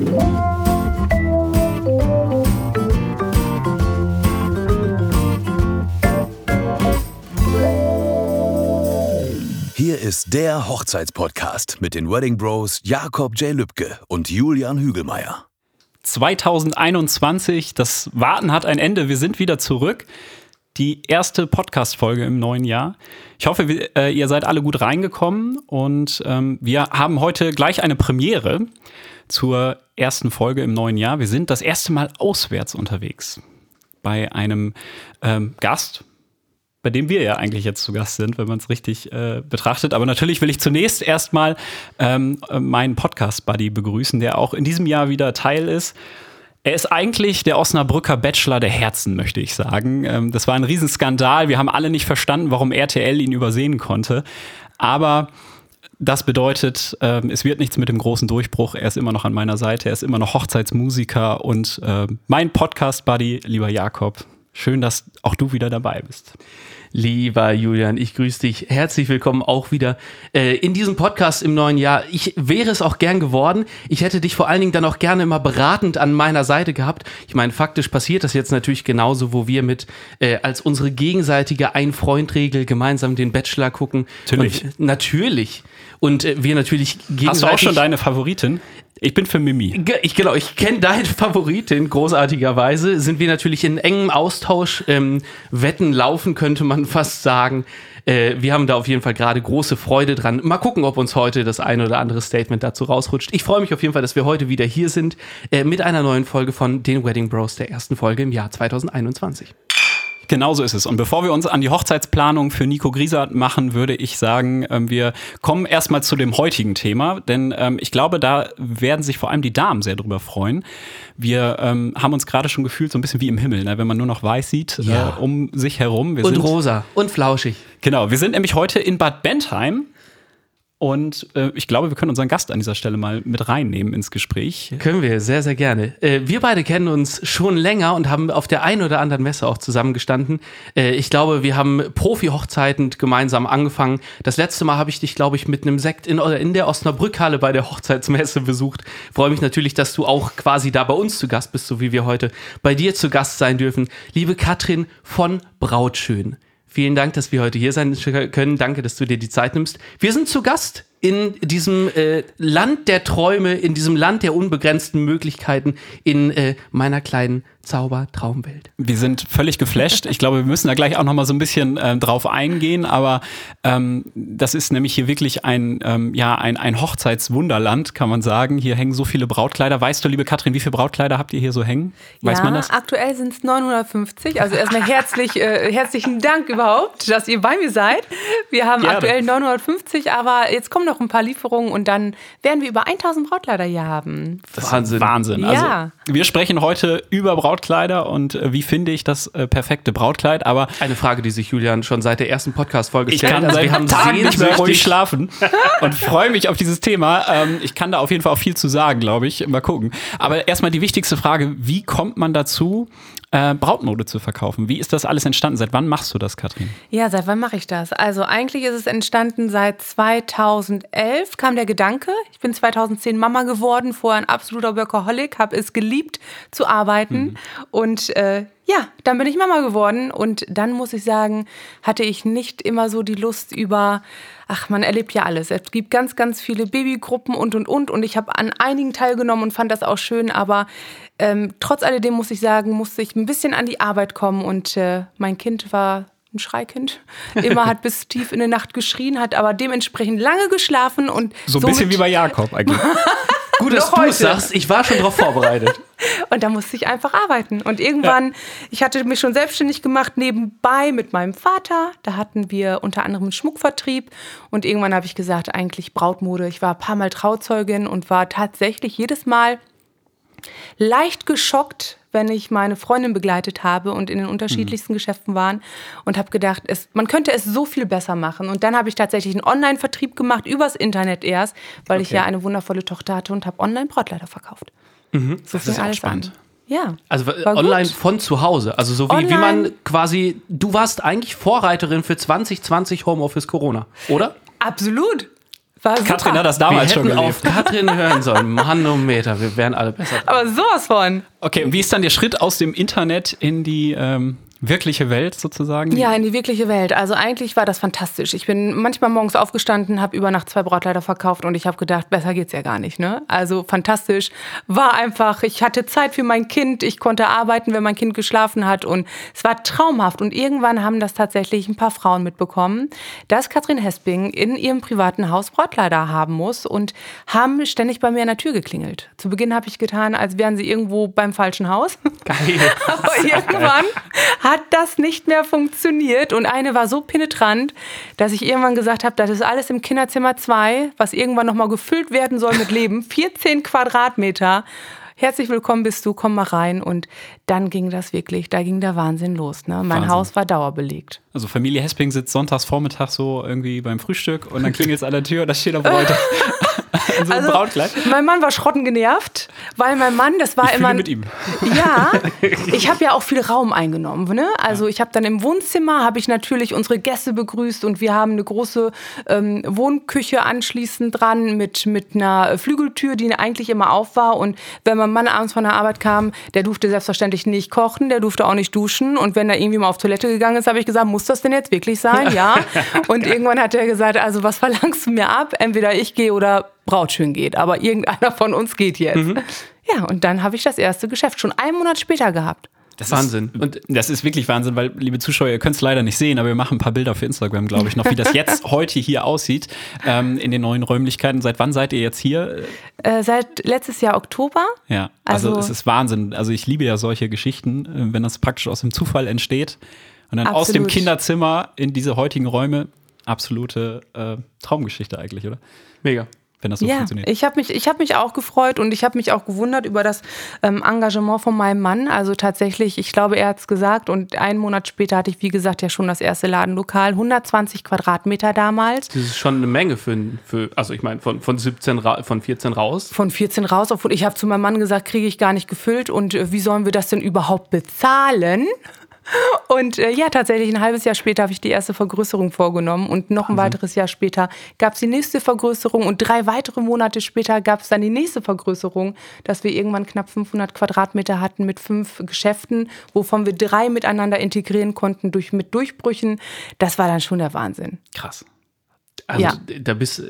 Hier ist der Hochzeitspodcast mit den Wedding Bros Jakob J. Lübke und Julian Hügelmeier. 2021, das Warten hat ein Ende. Wir sind wieder zurück. Die erste Podcast-Folge im neuen Jahr. Ich hoffe, wir, äh, ihr seid alle gut reingekommen und ähm, wir haben heute gleich eine Premiere zur ersten Folge im neuen Jahr. Wir sind das erste Mal auswärts unterwegs bei einem ähm, Gast, bei dem wir ja eigentlich jetzt zu Gast sind, wenn man es richtig äh, betrachtet. Aber natürlich will ich zunächst erstmal ähm, meinen Podcast-Buddy begrüßen, der auch in diesem Jahr wieder Teil ist. Er ist eigentlich der Osnabrücker Bachelor der Herzen, möchte ich sagen. Ähm, das war ein Riesenskandal. Wir haben alle nicht verstanden, warum RTL ihn übersehen konnte. Aber das bedeutet, ähm, es wird nichts mit dem großen Durchbruch. Er ist immer noch an meiner Seite. Er ist immer noch Hochzeitsmusiker und äh, mein Podcast-Buddy, lieber Jakob. Schön, dass auch du wieder dabei bist. Lieber Julian, ich grüße dich. Herzlich willkommen auch wieder äh, in diesem Podcast im neuen Jahr. Ich wäre es auch gern geworden. Ich hätte dich vor allen Dingen dann auch gerne immer beratend an meiner Seite gehabt. Ich meine, faktisch passiert das jetzt natürlich genauso, wo wir mit äh, als unsere gegenseitige Ein-Freund-Regel gemeinsam den Bachelor gucken. Natürlich. Und, natürlich. Und äh, wir natürlich gegenseitig. Hast du auch schon deine Favoritin? Ich bin für Mimi. Ich genau, ich kenne deine Favoritin großartigerweise. Sind wir natürlich in engem Austausch. Ähm, Wetten laufen könnte man fast sagen. Äh, wir haben da auf jeden Fall gerade große Freude dran. Mal gucken, ob uns heute das eine oder andere Statement dazu rausrutscht. Ich freue mich auf jeden Fall, dass wir heute wieder hier sind äh, mit einer neuen Folge von den Wedding Bros, der ersten Folge im Jahr 2021. Genau so ist es. Und bevor wir uns an die Hochzeitsplanung für Nico Griesert machen, würde ich sagen, ähm, wir kommen erstmal zu dem heutigen Thema, denn ähm, ich glaube, da werden sich vor allem die Damen sehr drüber freuen. Wir ähm, haben uns gerade schon gefühlt so ein bisschen wie im Himmel, ne? wenn man nur noch weiß sieht Ja. äh, um sich herum. Wir Und sind, rosa und flauschig. Genau, wir sind nämlich heute in Bad Bentheim. Und äh, ich glaube, wir können unseren Gast an dieser Stelle mal mit reinnehmen ins Gespräch. Können wir, sehr, sehr gerne. Äh, wir beide kennen uns schon länger und haben auf der einen oder anderen Messe auch zusammengestanden. Äh, ich glaube, wir haben Profi-Hochzeiten gemeinsam angefangen. Das letzte Mal habe ich dich, glaube ich, mit einem Sekt in, in der Osnabrückhalle bei der Hochzeitsmesse besucht. Freue mich natürlich, dass du auch quasi da bei uns zu Gast bist, so wie wir heute bei dir zu Gast sein dürfen. Liebe Katrin von Brautschön. Vielen Dank, dass wir heute hier sein können. Danke, dass du dir die Zeit nimmst. Wir sind zu Gast in diesem äh, Land der Träume, in diesem Land der unbegrenzten Möglichkeiten, in äh, meiner kleinen Zauber-Traumwelt. Wir sind völlig geflasht. Ich glaube, wir müssen da gleich auch noch mal so ein bisschen äh, drauf eingehen. Aber ähm, das ist nämlich hier wirklich ein, ähm, ja, ein, ein Hochzeitswunderland, kann man sagen. Hier hängen so viele Brautkleider. Weißt du, liebe Katrin, wie viele Brautkleider habt ihr hier so hängen? Weiß ja, man das? aktuell sind es 950. Also erstmal herzlich, äh, herzlichen Dank überhaupt, dass ihr bei mir seid. Wir haben Gerne. aktuell 950, aber jetzt kommen noch ein paar Lieferungen und dann werden wir über 1000 Brautkleider hier haben. Wahnsinn. Wahnsinn. Ja. Also, wir sprechen heute über Brautkleider und äh, wie finde ich das äh, perfekte Brautkleid. Aber Eine Frage, die sich Julian schon seit der ersten Podcast-Folge ich stellt. kann Also seit wir haben Tagen nicht mehr ruhig schlafen und freue mich auf dieses Thema. Ähm, ich kann da auf jeden Fall auch viel zu sagen, glaube ich. Mal gucken. Aber erstmal die wichtigste Frage: Wie kommt man dazu, äh, Brautmode zu verkaufen? Wie ist das alles entstanden? Seit wann machst du das, Katrin? Ja, seit wann mache ich das? Also eigentlich ist es entstanden seit 2011 kam der Gedanke. Ich bin 2010 Mama geworden, vorher ein absoluter Workaholic, habe es geliebt zu arbeiten und äh, ja, dann bin ich Mama geworden und dann muss ich sagen, hatte ich nicht immer so die Lust über, ach, man erlebt ja alles. Es gibt ganz, ganz viele Babygruppen und und und und ich habe an einigen teilgenommen und fand das auch schön, aber ähm, trotz alledem muss ich sagen, musste ich ein bisschen an die Arbeit kommen und äh, mein Kind war ein Schreikind. Immer hat bis tief in die Nacht geschrien, hat aber dementsprechend lange geschlafen und So ein bisschen wie bei Jakob eigentlich. Gut, dass du es sagst. Ich war schon darauf vorbereitet. Und da musste ich einfach arbeiten. Und irgendwann, ich hatte mich schon selbstständig gemacht, nebenbei mit meinem Vater. Da hatten wir unter anderem einen Schmuckvertrieb. Und irgendwann habe ich gesagt, eigentlich Brautmode. Ich war ein paar Mal Trauzeugin und war tatsächlich jedes Mal leicht geschockt, wenn ich meine Freundin begleitet habe und in den unterschiedlichsten Geschäften waren und habe gedacht, es, man könnte es so viel besser machen. Und dann habe ich tatsächlich einen Online-Vertrieb gemacht, übers Internet erst, weil ich Okay. ja eine wundervolle Tochter hatte und habe online Brautkleider verkauft. So Das ist auch spannend. an. Ja. Also War online gut. von zu Hause. Also so wie, wie man quasi, du warst eigentlich Vorreiterin für 2020 Homeoffice Corona, oder? Absolut. War Katrin hat das Wir damals schon hätten gelebt. auf Katrin hören sollen. Manometer, wir wären alle besser. Aber sowas von. Okay, und wie ist dann der Schritt aus dem Internet in die ähm, wirkliche Welt sozusagen? Ja, in die wirkliche Welt. Also eigentlich war das fantastisch. Ich bin manchmal morgens aufgestanden, habe über Nacht zwei Brautkleider verkauft und ich habe gedacht, besser geht's ja gar nicht. Ne? Also fantastisch. War einfach, ich hatte Zeit für mein Kind, ich konnte arbeiten, wenn mein Kind geschlafen hat und es war traumhaft. Und irgendwann haben das tatsächlich ein paar Frauen mitbekommen, dass Katrin Hesping in ihrem privaten Haus Brautkleider haben muss und haben ständig bei mir an der Tür geklingelt. Zu Beginn habe ich getan, als wären sie irgendwo beim falschen Haus. Geil. Aber irgendwann hat das nicht mehr funktioniert und eine war so penetrant, dass ich irgendwann gesagt habe, das ist alles im Kinderzimmer 2, was irgendwann nochmal gefüllt werden soll mit Leben. 14 Quadratmeter. Herzlich willkommen bist du, komm mal rein. Und dann ging das wirklich, da ging der Wahnsinn los. Ne? Mein Wahnsinn. Haus war dauerbelegt. Also Familie Hesping sitzt sonntags Vormittag so irgendwie beim Frühstück und dann klingelt es an der Tür und da steht auf heute in so einem Also, Brautkleid. Mein Mann war schrotten genervt, weil mein Mann, das war Ich immer. mit ihm. Ja, ich habe ja auch viel Raum eingenommen. Ne? Also ich habe dann im Wohnzimmer habe ich natürlich unsere Gäste begrüßt und wir haben eine große ähm, Wohnküche anschließend dran mit mit einer Flügeltür, die eigentlich immer auf war. Und wenn mein Mann abends von der Arbeit kam, der durfte selbstverständlich nicht kochen, der durfte auch nicht duschen. Und wenn er irgendwie mal auf Toilette gegangen ist, habe ich gesagt, muss das denn jetzt wirklich sein? Ja. Und irgendwann hat er gesagt, also was verlangst du mir ab? Entweder ich gehe oder Brautschön geht, aber irgendeiner von uns geht jetzt. Ja, und dann habe ich das erste Geschäft schon einen Monat später gehabt. Das Wahnsinn. Ist, und das ist wirklich Wahnsinn, weil, liebe Zuschauer, ihr könnt es leider nicht sehen, aber wir machen ein paar Bilder für Instagram, glaube ich, noch, wie das jetzt heute hier aussieht ähm, in den neuen Räumlichkeiten. Seit wann seid ihr jetzt hier? Äh, seit letztes Jahr Oktober. Ja, also, Also- es ist Wahnsinn. Also ich liebe ja solche Geschichten, äh, wenn das praktisch aus dem Zufall entsteht und dann aus dem Absolut. Kinderzimmer in diese heutigen Räume. Absolute äh, Traumgeschichte eigentlich, oder? Mega. Wenn das so ja, funktioniert. ich habe mich, ich hab mich auch gefreut und ich habe mich auch gewundert über das ähm, Engagement von meinem Mann. Also tatsächlich, ich glaube, er hat es gesagt und einen Monat später hatte ich, wie gesagt, ja schon das erste Ladenlokal. 120 Quadratmeter damals. Das ist schon eine Menge für, für also ich meine, von, von 17, ra- von 14 raus. Von 14 raus, obwohl ich habe zu meinem Mann gesagt, kriege ich gar nicht gefüllt und äh, wie sollen wir das denn überhaupt bezahlen? Und äh, ja, tatsächlich ein halbes Jahr später habe ich die erste Vergrößerung vorgenommen und noch ein weiteres Jahr später gab es die nächste Vergrößerung und drei weitere Monate später gab es dann die nächste Vergrößerung, dass wir irgendwann knapp 500 Quadratmeter hatten mit fünf Geschäften, wovon wir drei miteinander integrieren konnten durch, mit Durchbrüchen. Das war dann schon der Wahnsinn. Krass. Also Ja. da bist,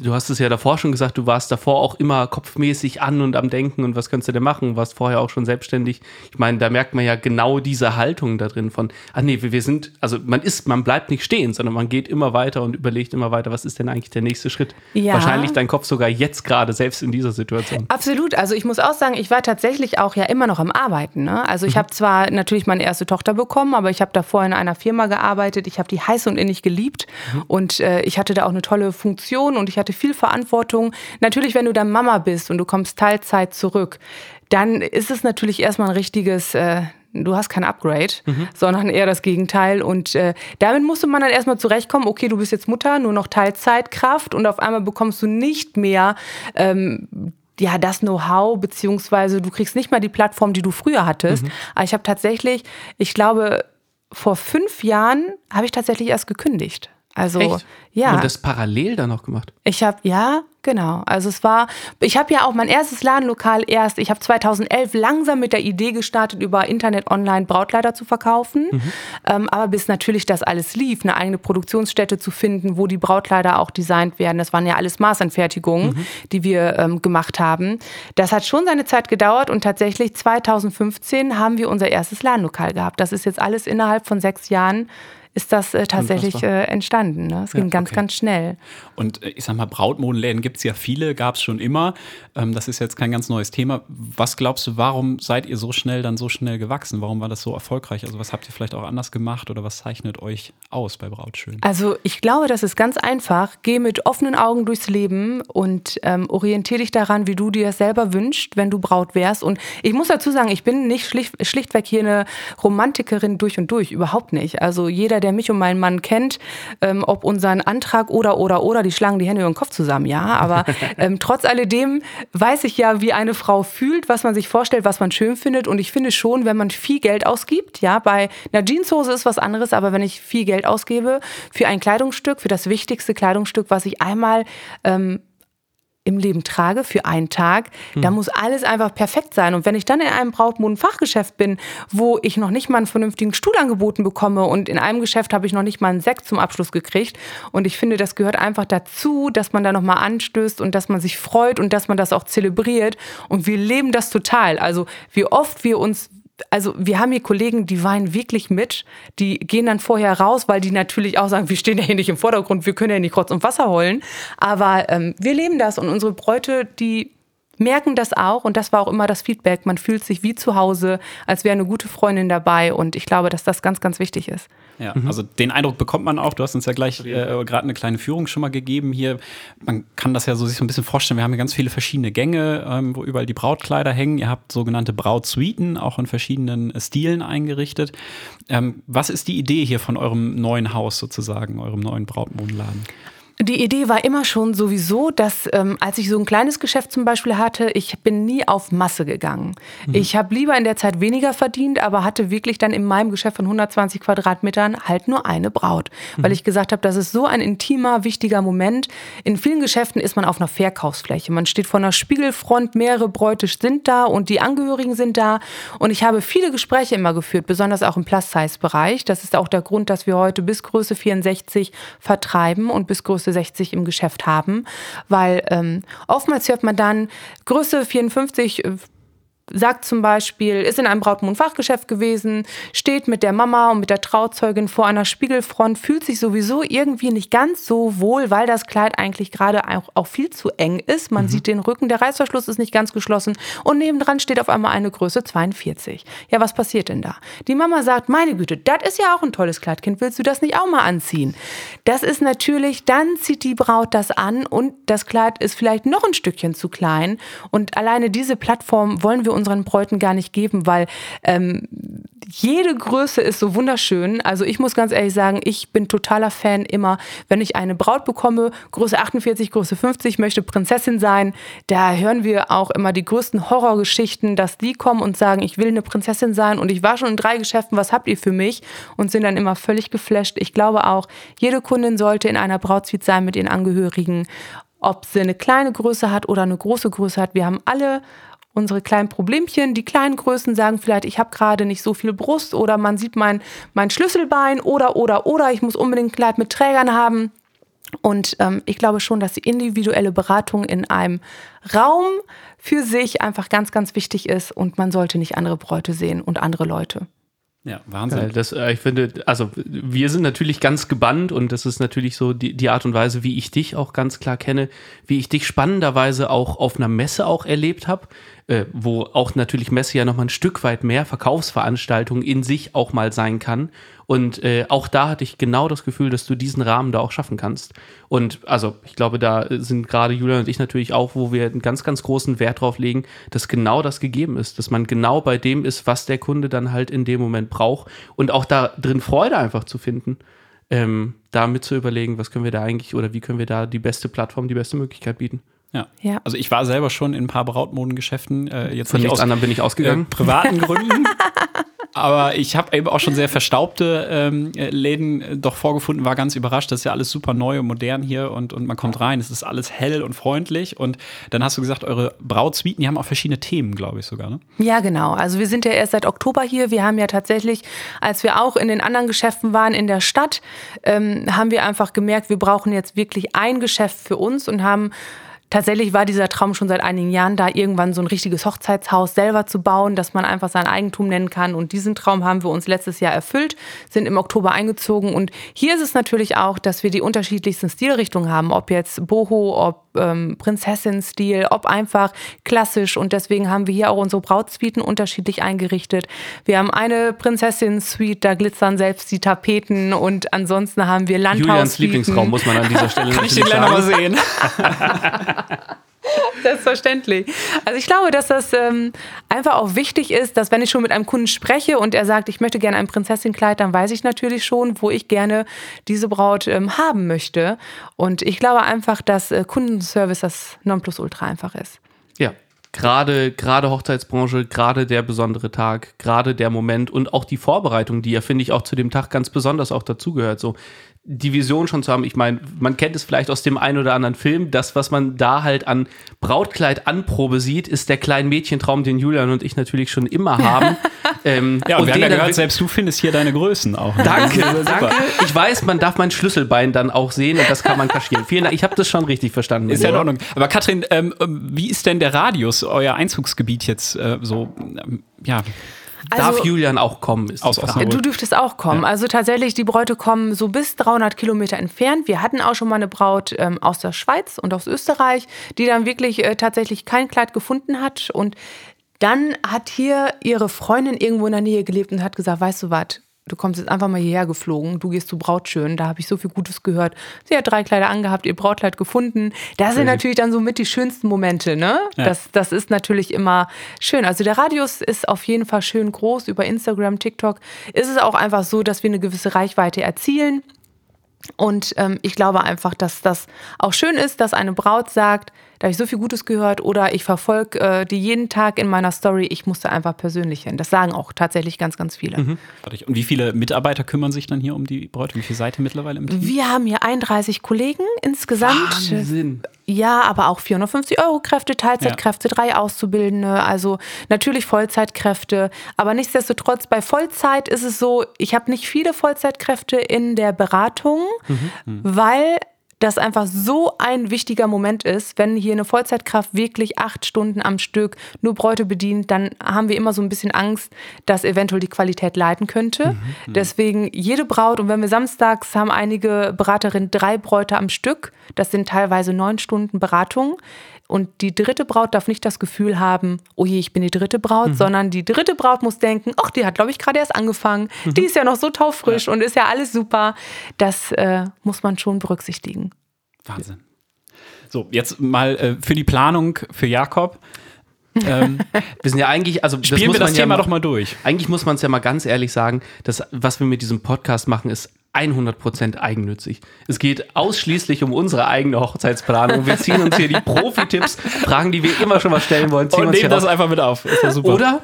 du hast es ja davor schon gesagt, du warst davor auch immer kopfmäßig an und am Denken und was kannst du denn machen, warst vorher auch schon selbstständig. Ich meine, da merkt man ja genau diese Haltung da drin von, ah nee, wir sind, also man ist, man bleibt nicht stehen, sondern man geht immer weiter und überlegt immer weiter, was ist denn eigentlich der nächste Schritt? Ja. Wahrscheinlich dein Kopf sogar jetzt gerade, selbst in dieser Situation. Absolut. Also ich muss auch sagen, ich war tatsächlich auch ja immer noch am Arbeiten. Ne? Also ich habe zwar natürlich meine erste Tochter bekommen, aber ich habe davor in einer Firma gearbeitet. Ich habe die heiß und innig geliebt und äh, ich hatte da auch eine tolle Funktion und ich hatte viel Verantwortung. Natürlich, wenn du dann Mama bist und du kommst Teilzeit zurück, dann ist es natürlich erstmal ein richtiges... Äh, Du hast kein Upgrade, sondern eher das Gegenteil. Und äh, damit musste man dann erstmal zurechtkommen, okay, du bist jetzt Mutter, nur noch Teilzeitkraft und auf einmal bekommst du nicht mehr ähm, ja, das Know-how, beziehungsweise du kriegst nicht mal die Plattform, die du früher hattest. Aber ich habe tatsächlich, ich glaube, vor fünf Jahren habe ich tatsächlich erst gekündigt. Also, Echt? ja. Und das parallel dann noch gemacht. Ich habe, ja, genau. Also es war, ich habe ja auch mein erstes Ladenlokal erst, ich habe 2011 langsam mit der Idee gestartet, über Internet online Brautkleider zu verkaufen. Ähm, aber bis natürlich das alles lief, eine eigene Produktionsstätte zu finden, wo die Brautkleider auch designt werden. Das waren ja alles Maßanfertigungen, die wir ähm, gemacht haben. Das hat schon seine Zeit gedauert und tatsächlich 2015 haben wir unser erstes Ladenlokal gehabt. Das ist jetzt alles innerhalb von sechs Jahren ist das äh, tatsächlich äh, entstanden. Ne? Es ging ganz, okay. ganz schnell. Und äh, ich sag mal, Brautmodenläden gibt es ja viele, gab es schon immer. Ähm, das ist jetzt kein ganz neues Thema. Was glaubst du, warum seid ihr so schnell dann so schnell gewachsen? Warum war das so erfolgreich? Also was habt ihr vielleicht auch anders gemacht oder was zeichnet euch aus bei Brautschön? Also ich glaube, das ist ganz einfach. Geh mit offenen Augen durchs Leben und ähm, orientiere dich daran, wie du dir das selber wünschst, wenn du Braut wärst. Und ich muss dazu sagen, ich bin nicht schlicht, schlichtweg hier eine Romantikerin durch und durch, überhaupt nicht. Also jeder, jeder, der mich und meinen Mann kennt, ähm, ob unseren Antrag oder, oder, oder, die schlagen die Hände über den Kopf zusammen, ja. Aber ähm, trotz alledem weiß ich ja, wie eine Frau fühlt, was man sich vorstellt, was man schön findet. Und ich finde schon, wenn man viel Geld ausgibt, ja, bei einer Jeanshose ist was anderes, aber wenn ich viel Geld ausgebe für ein Kleidungsstück, für das wichtigste Kleidungsstück, was ich einmal ähm, im Leben trage für einen Tag, hm. da muss alles einfach perfekt sein. Und wenn ich dann in einem Brautmodenfachgeschäft bin, wo ich noch nicht mal einen vernünftigen Stuhl angeboten bekomme und in einem Geschäft habe ich noch nicht mal einen Sekt zum Abschluss gekriegt und ich finde, das gehört einfach dazu, dass man da nochmal anstößt und dass man sich freut und dass man das auch zelebriert und wir leben das total. Also wie oft wir uns also wir haben hier Kollegen, die weinen wirklich mit, die gehen dann vorher raus, weil die natürlich auch sagen, wir stehen ja hier nicht im Vordergrund, wir können ja nicht Rotz und Wasser heulen. Aber ähm, wir leben das und unsere Bräute, die merken das auch und das war auch immer das Feedback. Man fühlt sich wie zu Hause, als wäre eine gute Freundin dabei und ich glaube, dass das ganz, ganz wichtig ist. Ja, mhm. also den Eindruck bekommt man auch. Du hast uns ja gleich äh, gerade eine kleine Führung schon mal gegeben hier. Man kann das ja so sich so ein bisschen vorstellen. Wir haben hier ganz viele verschiedene Gänge, ähm, wo überall die Brautkleider hängen. Ihr habt sogenannte Brautsuiten, auch in verschiedenen äh, Stilen eingerichtet. Ähm, was ist die Idee hier von eurem neuen Haus sozusagen, eurem neuen Brautmodenladen? Die Idee war immer schon sowieso, dass ähm, als ich so ein kleines Geschäft zum Beispiel hatte, ich bin nie auf Masse gegangen. Mhm. Ich habe lieber in der Zeit weniger verdient, aber hatte wirklich dann in meinem Geschäft von 120 Quadratmetern halt nur eine Braut. Mhm. Weil ich gesagt habe, das ist so ein intimer, wichtiger Moment. In vielen Geschäften ist man auf einer Verkaufsfläche. Man steht vor einer Spiegelfront, mehrere Bräute sind da und die Angehörigen sind da. Und ich habe viele Gespräche immer geführt, besonders auch im Plus-Size-Bereich. Das ist auch der Grund, dass wir heute bis Größe 64 vertreiben und bis Größe Größe 60 im Geschäft haben, weil ähm, oftmals hört man dann Größe 54 sagt zum Beispiel, ist in einem Brautmondfachgeschäft gewesen, steht mit der Mama und mit der Trauzeugin vor einer Spiegelfront, fühlt sich sowieso irgendwie nicht ganz so wohl, weil das Kleid eigentlich gerade auch, auch viel zu eng ist. Man mhm. sieht den Rücken, der Reißverschluss ist nicht ganz geschlossen und nebendran steht auf einmal eine Größe 42. Ja, was passiert denn da? Die Mama sagt, meine Güte, das ist ja auch ein tolles Kleidkind, willst du das nicht auch mal anziehen? Das ist natürlich, dann zieht die Braut das an und das Kleid ist vielleicht noch ein Stückchen zu klein und alleine diese Plattform wollen wir uns unseren Bräuten gar nicht geben, weil ähm, jede Größe ist so wunderschön. Also ich muss ganz ehrlich sagen, ich bin totaler Fan immer, wenn ich eine Braut bekomme, Größe 48, Größe 50, möchte Prinzessin sein, da hören wir auch immer die größten Horrorgeschichten, dass die kommen und sagen, ich will eine Prinzessin sein und ich war schon in drei Geschäften, was habt ihr für mich? Und sind dann immer völlig geflasht. Ich glaube auch, jede Kundin sollte in einer Brautsuite sein mit ihren Angehörigen ob sie eine kleine Größe hat oder eine große Größe hat. Wir haben alle unsere kleinen Problemchen. Die kleinen Größen sagen vielleicht, ich habe gerade nicht so viel Brust oder man sieht mein, mein Schlüsselbein oder, oder, oder ich muss unbedingt ein Kleid mit Trägern haben. Und ähm, ich glaube schon, dass die individuelle Beratung in einem Raum für sich einfach ganz, ganz wichtig ist und man sollte nicht andere Bräute sehen und andere Leute. Ja, Wahnsinn. Das, äh, ich finde, also wir sind natürlich ganz gebannt und das ist natürlich so die, die Art und Weise, wie ich dich auch ganz klar kenne, wie ich dich spannenderweise auch auf einer Messe auch erlebt habe äh, wo auch natürlich Messe ja nochmal ein Stück weit mehr Verkaufsveranstaltungen in sich auch mal sein kann. Und äh, auch da hatte ich genau das Gefühl, dass du diesen Rahmen da auch schaffen kannst. Und also ich glaube, da sind gerade Julian und ich natürlich auch, wo wir einen ganz, ganz großen Wert drauf legen, dass genau das gegeben ist, dass man genau bei dem ist, was der Kunde dann halt in dem Moment braucht und auch da drin Freude einfach zu finden. Ähm, da mit zu überlegen, was können wir da eigentlich oder wie können wir da die beste Plattform, die beste Möglichkeit bieten. Ja. ja. Also ich war selber schon in ein paar Brautmodengeschäften. Äh, jetzt Von nichts aus anderem bin ich ausgegangen. Äh, privaten Gründen. Aber ich habe eben auch schon sehr verstaubte ähm, Läden äh, doch vorgefunden, war ganz überrascht. Das ist ja alles super neu und modern hier und, und man kommt rein. Es ist alles hell und freundlich. Und dann hast du gesagt, eure Brautsuiten, die haben auch verschiedene Themen, glaube ich sogar. Ne? Ja, genau. Also wir sind ja erst seit Oktober hier. Wir haben ja tatsächlich, als wir auch in den anderen Geschäften waren in der Stadt, ähm, haben wir einfach gemerkt, wir brauchen jetzt wirklich ein Geschäft für uns und haben tatsächlich war dieser Traum schon seit einigen Jahren da, irgendwann so ein richtiges Hochzeitshaus selber zu bauen, dass man einfach sein Eigentum nennen kann. Und diesen Traum haben wir uns letztes Jahr erfüllt, sind im Oktober eingezogen. Und hier ist es natürlich auch, dass wir die unterschiedlichsten Stilrichtungen haben, ob jetzt Boho, ob ähm, Prinzessin-Stil, ob einfach klassisch. Und deswegen haben wir hier auch unsere Brautsuiten unterschiedlich eingerichtet. Wir haben eine Prinzessin-Suite, da glitzern selbst die Tapeten und ansonsten haben wir Landhaus. Julians Lieblingsraum muss man an dieser Stelle Kann ich den gleich nochmal sehen? Selbstverständlich. Also ich glaube, dass das ähm, einfach auch wichtig ist, dass wenn ich schon mit einem Kunden spreche und er sagt, ich möchte gerne ein Prinzessinnenkleid, dann weiß ich natürlich schon, wo ich gerne diese Braut ähm, haben möchte. Und ich glaube einfach, dass äh, Kundenservice das Nonplusultra einfach ist. Ja, gerade gerade Hochzeitsbranche, gerade der besondere Tag, gerade der Moment und auch die Vorbereitung, die ja finde ich auch zu dem Tag ganz besonders auch dazugehört. So die Vision schon zu haben. Ich meine, man kennt es vielleicht aus dem einen oder anderen Film. Das, was man da halt an Brautkleid-Anprobe sieht, ist der kleine Mädchentraum, den Julian und ich natürlich schon immer haben. ähm, ja, und, und wir haben ja gehört, selbst du findest hier deine Größen auch. Ne? Danke, danke. Ich weiß, man darf mein Schlüsselbein dann auch sehen und das kann man kaschieren. Vielen Dank, ich habe das schon richtig verstanden. Ist ja in Ordnung. Aber Katrin, ähm, wie ist denn der Radius, euer Einzugsgebiet jetzt äh, so? Ähm, ja, also, Darf Julian auch kommen? Ist aus Osnabrück. Du dürftest auch kommen. Ja. Also tatsächlich, die Bräute kommen so bis 300 Kilometer entfernt. Wir hatten auch schon mal eine Braut ähm, aus der Schweiz und aus Österreich, die dann wirklich äh, tatsächlich kein Kleid gefunden hat. Und dann hat hier ihre Freundin irgendwo in der Nähe gelebt und hat gesagt, weißt du was, du kommst jetzt einfach mal hierher geflogen, du gehst zu Brautschön, da habe ich so viel Gutes gehört. Sie hat drei Kleider angehabt, ihr Brautkleid gefunden. Das sind natürlich dann so mit die schönsten Momente, ne? Ja. Das, das ist natürlich immer schön. Also der Radius ist auf jeden Fall schön groß. Über Instagram, TikTok ist es auch einfach so, dass wir eine gewisse Reichweite erzielen. Und ähm, ich glaube einfach, dass das auch schön ist, dass eine Braut sagt, da habe ich so viel Gutes gehört oder ich verfolge äh, die jeden Tag in meiner Story, ich musste einfach persönlich hin. Das sagen auch tatsächlich ganz, ganz viele. Mhm. Und wie viele Mitarbeiter kümmern sich dann hier um die Bräute? Wie viele seid ihr mittlerweile im Team? Wir haben hier 31 Kollegen insgesamt. Wahnsinn. Ja, aber auch 450 Euro Kräfte, Teilzeitkräfte, ja. drei Auszubildende, also natürlich Vollzeitkräfte. Aber nichtsdestotrotz, bei Vollzeit ist es so, ich habe nicht viele Vollzeitkräfte in der Beratung, mhm. weil das einfach so ein wichtiger Moment ist, wenn hier eine Vollzeitkraft wirklich acht Stunden am Stück nur Bräute bedient, dann haben wir immer so ein bisschen Angst, dass eventuell die Qualität leiden könnte. Mhm, mhm. Deswegen jede Braut, und wenn wir samstags haben einige Beraterinnen drei Bräute am Stück, das sind teilweise neun Stunden Beratung. Und die dritte Braut darf nicht das Gefühl haben, oh je, ich bin die dritte Braut, mhm. sondern die dritte Braut muss denken, ach, die hat, glaube ich, gerade erst angefangen. Mhm. Die ist ja noch so taufrisch ja. und ist ja alles super. Das äh, muss man schon berücksichtigen. Wahnsinn. So, jetzt mal äh, für die Planung für Jakob. Ähm, wir sind ja eigentlich, also spielen wir das Thema ja mal, doch mal durch. Eigentlich muss man es ja mal ganz ehrlich sagen, dass was wir mit diesem Podcast machen, ist 100% eigennützig. Es geht ausschließlich um unsere eigene Hochzeitsplanung. Wir ziehen uns hier die Profi-Tipps, Fragen, die wir immer schon mal stellen wollen. Ziehen Und nehmen das einfach mit auf. Ist ja super. Oder?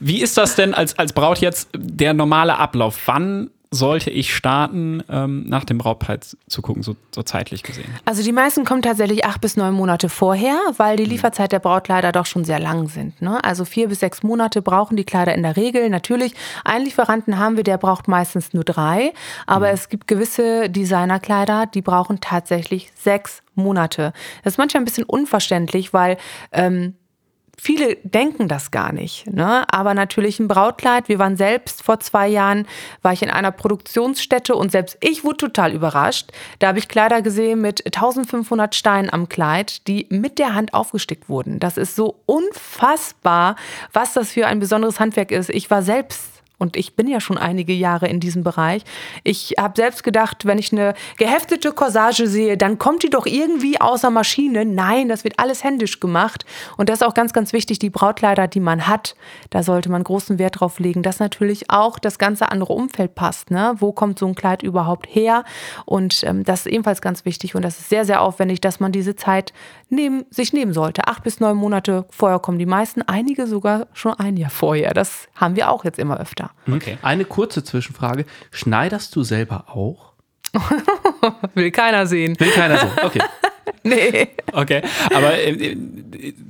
Wie ist das denn als, als Braut jetzt der normale Ablauf? Wann sollte ich starten, ähm, nach dem Brautpreis zu gucken, so, so, zeitlich gesehen? Also die meisten kommen tatsächlich acht bis neun Monate vorher, weil die mhm. Lieferzeit der Brautkleider doch schon sehr lang sind. Ne? Also vier bis sechs Monate brauchen die Kleider in der Regel. Natürlich, einen Lieferanten haben wir, der braucht meistens nur drei, aber mhm. es gibt gewisse Designerkleider, die brauchen tatsächlich sechs Monate. Das ist manchmal ein bisschen unverständlich, weil ähm, viele denken das gar nicht. Ne? Aber natürlich ein Brautkleid. Wir waren selbst vor zwei Jahren, war ich in einer Produktionsstätte und selbst ich wurde total überrascht. Da habe ich Kleider gesehen mit 1500 Steinen am Kleid, die mit der Hand aufgestickt wurden. Das ist so unfassbar, was das für ein besonderes Handwerk ist. Ich war selbst und ich bin ja schon einige Jahre in diesem Bereich. Ich habe selbst gedacht, wenn ich eine geheftete Corsage sehe, dann kommt die doch irgendwie außer Maschine. Nein, das wird alles händisch gemacht. Und das ist auch ganz, ganz wichtig, die Brautkleider, die man hat, da sollte man großen Wert drauf legen, dass natürlich auch das ganze andere Umfeld passt. Ne? Wo kommt so ein Kleid überhaupt her? Und ähm, das ist ebenfalls ganz wichtig und das ist sehr, sehr aufwendig, dass man diese Zeit nehmen, sich nehmen sollte. Acht bis neun Monate vorher kommen die meisten, einige sogar schon ein Jahr vorher. Das haben wir auch jetzt immer öfter. Mhm. Okay. Eine kurze Zwischenfrage. Schneiderst du selber auch? Will keiner sehen. Will keiner sehen. Okay. nee. Okay, aber äh,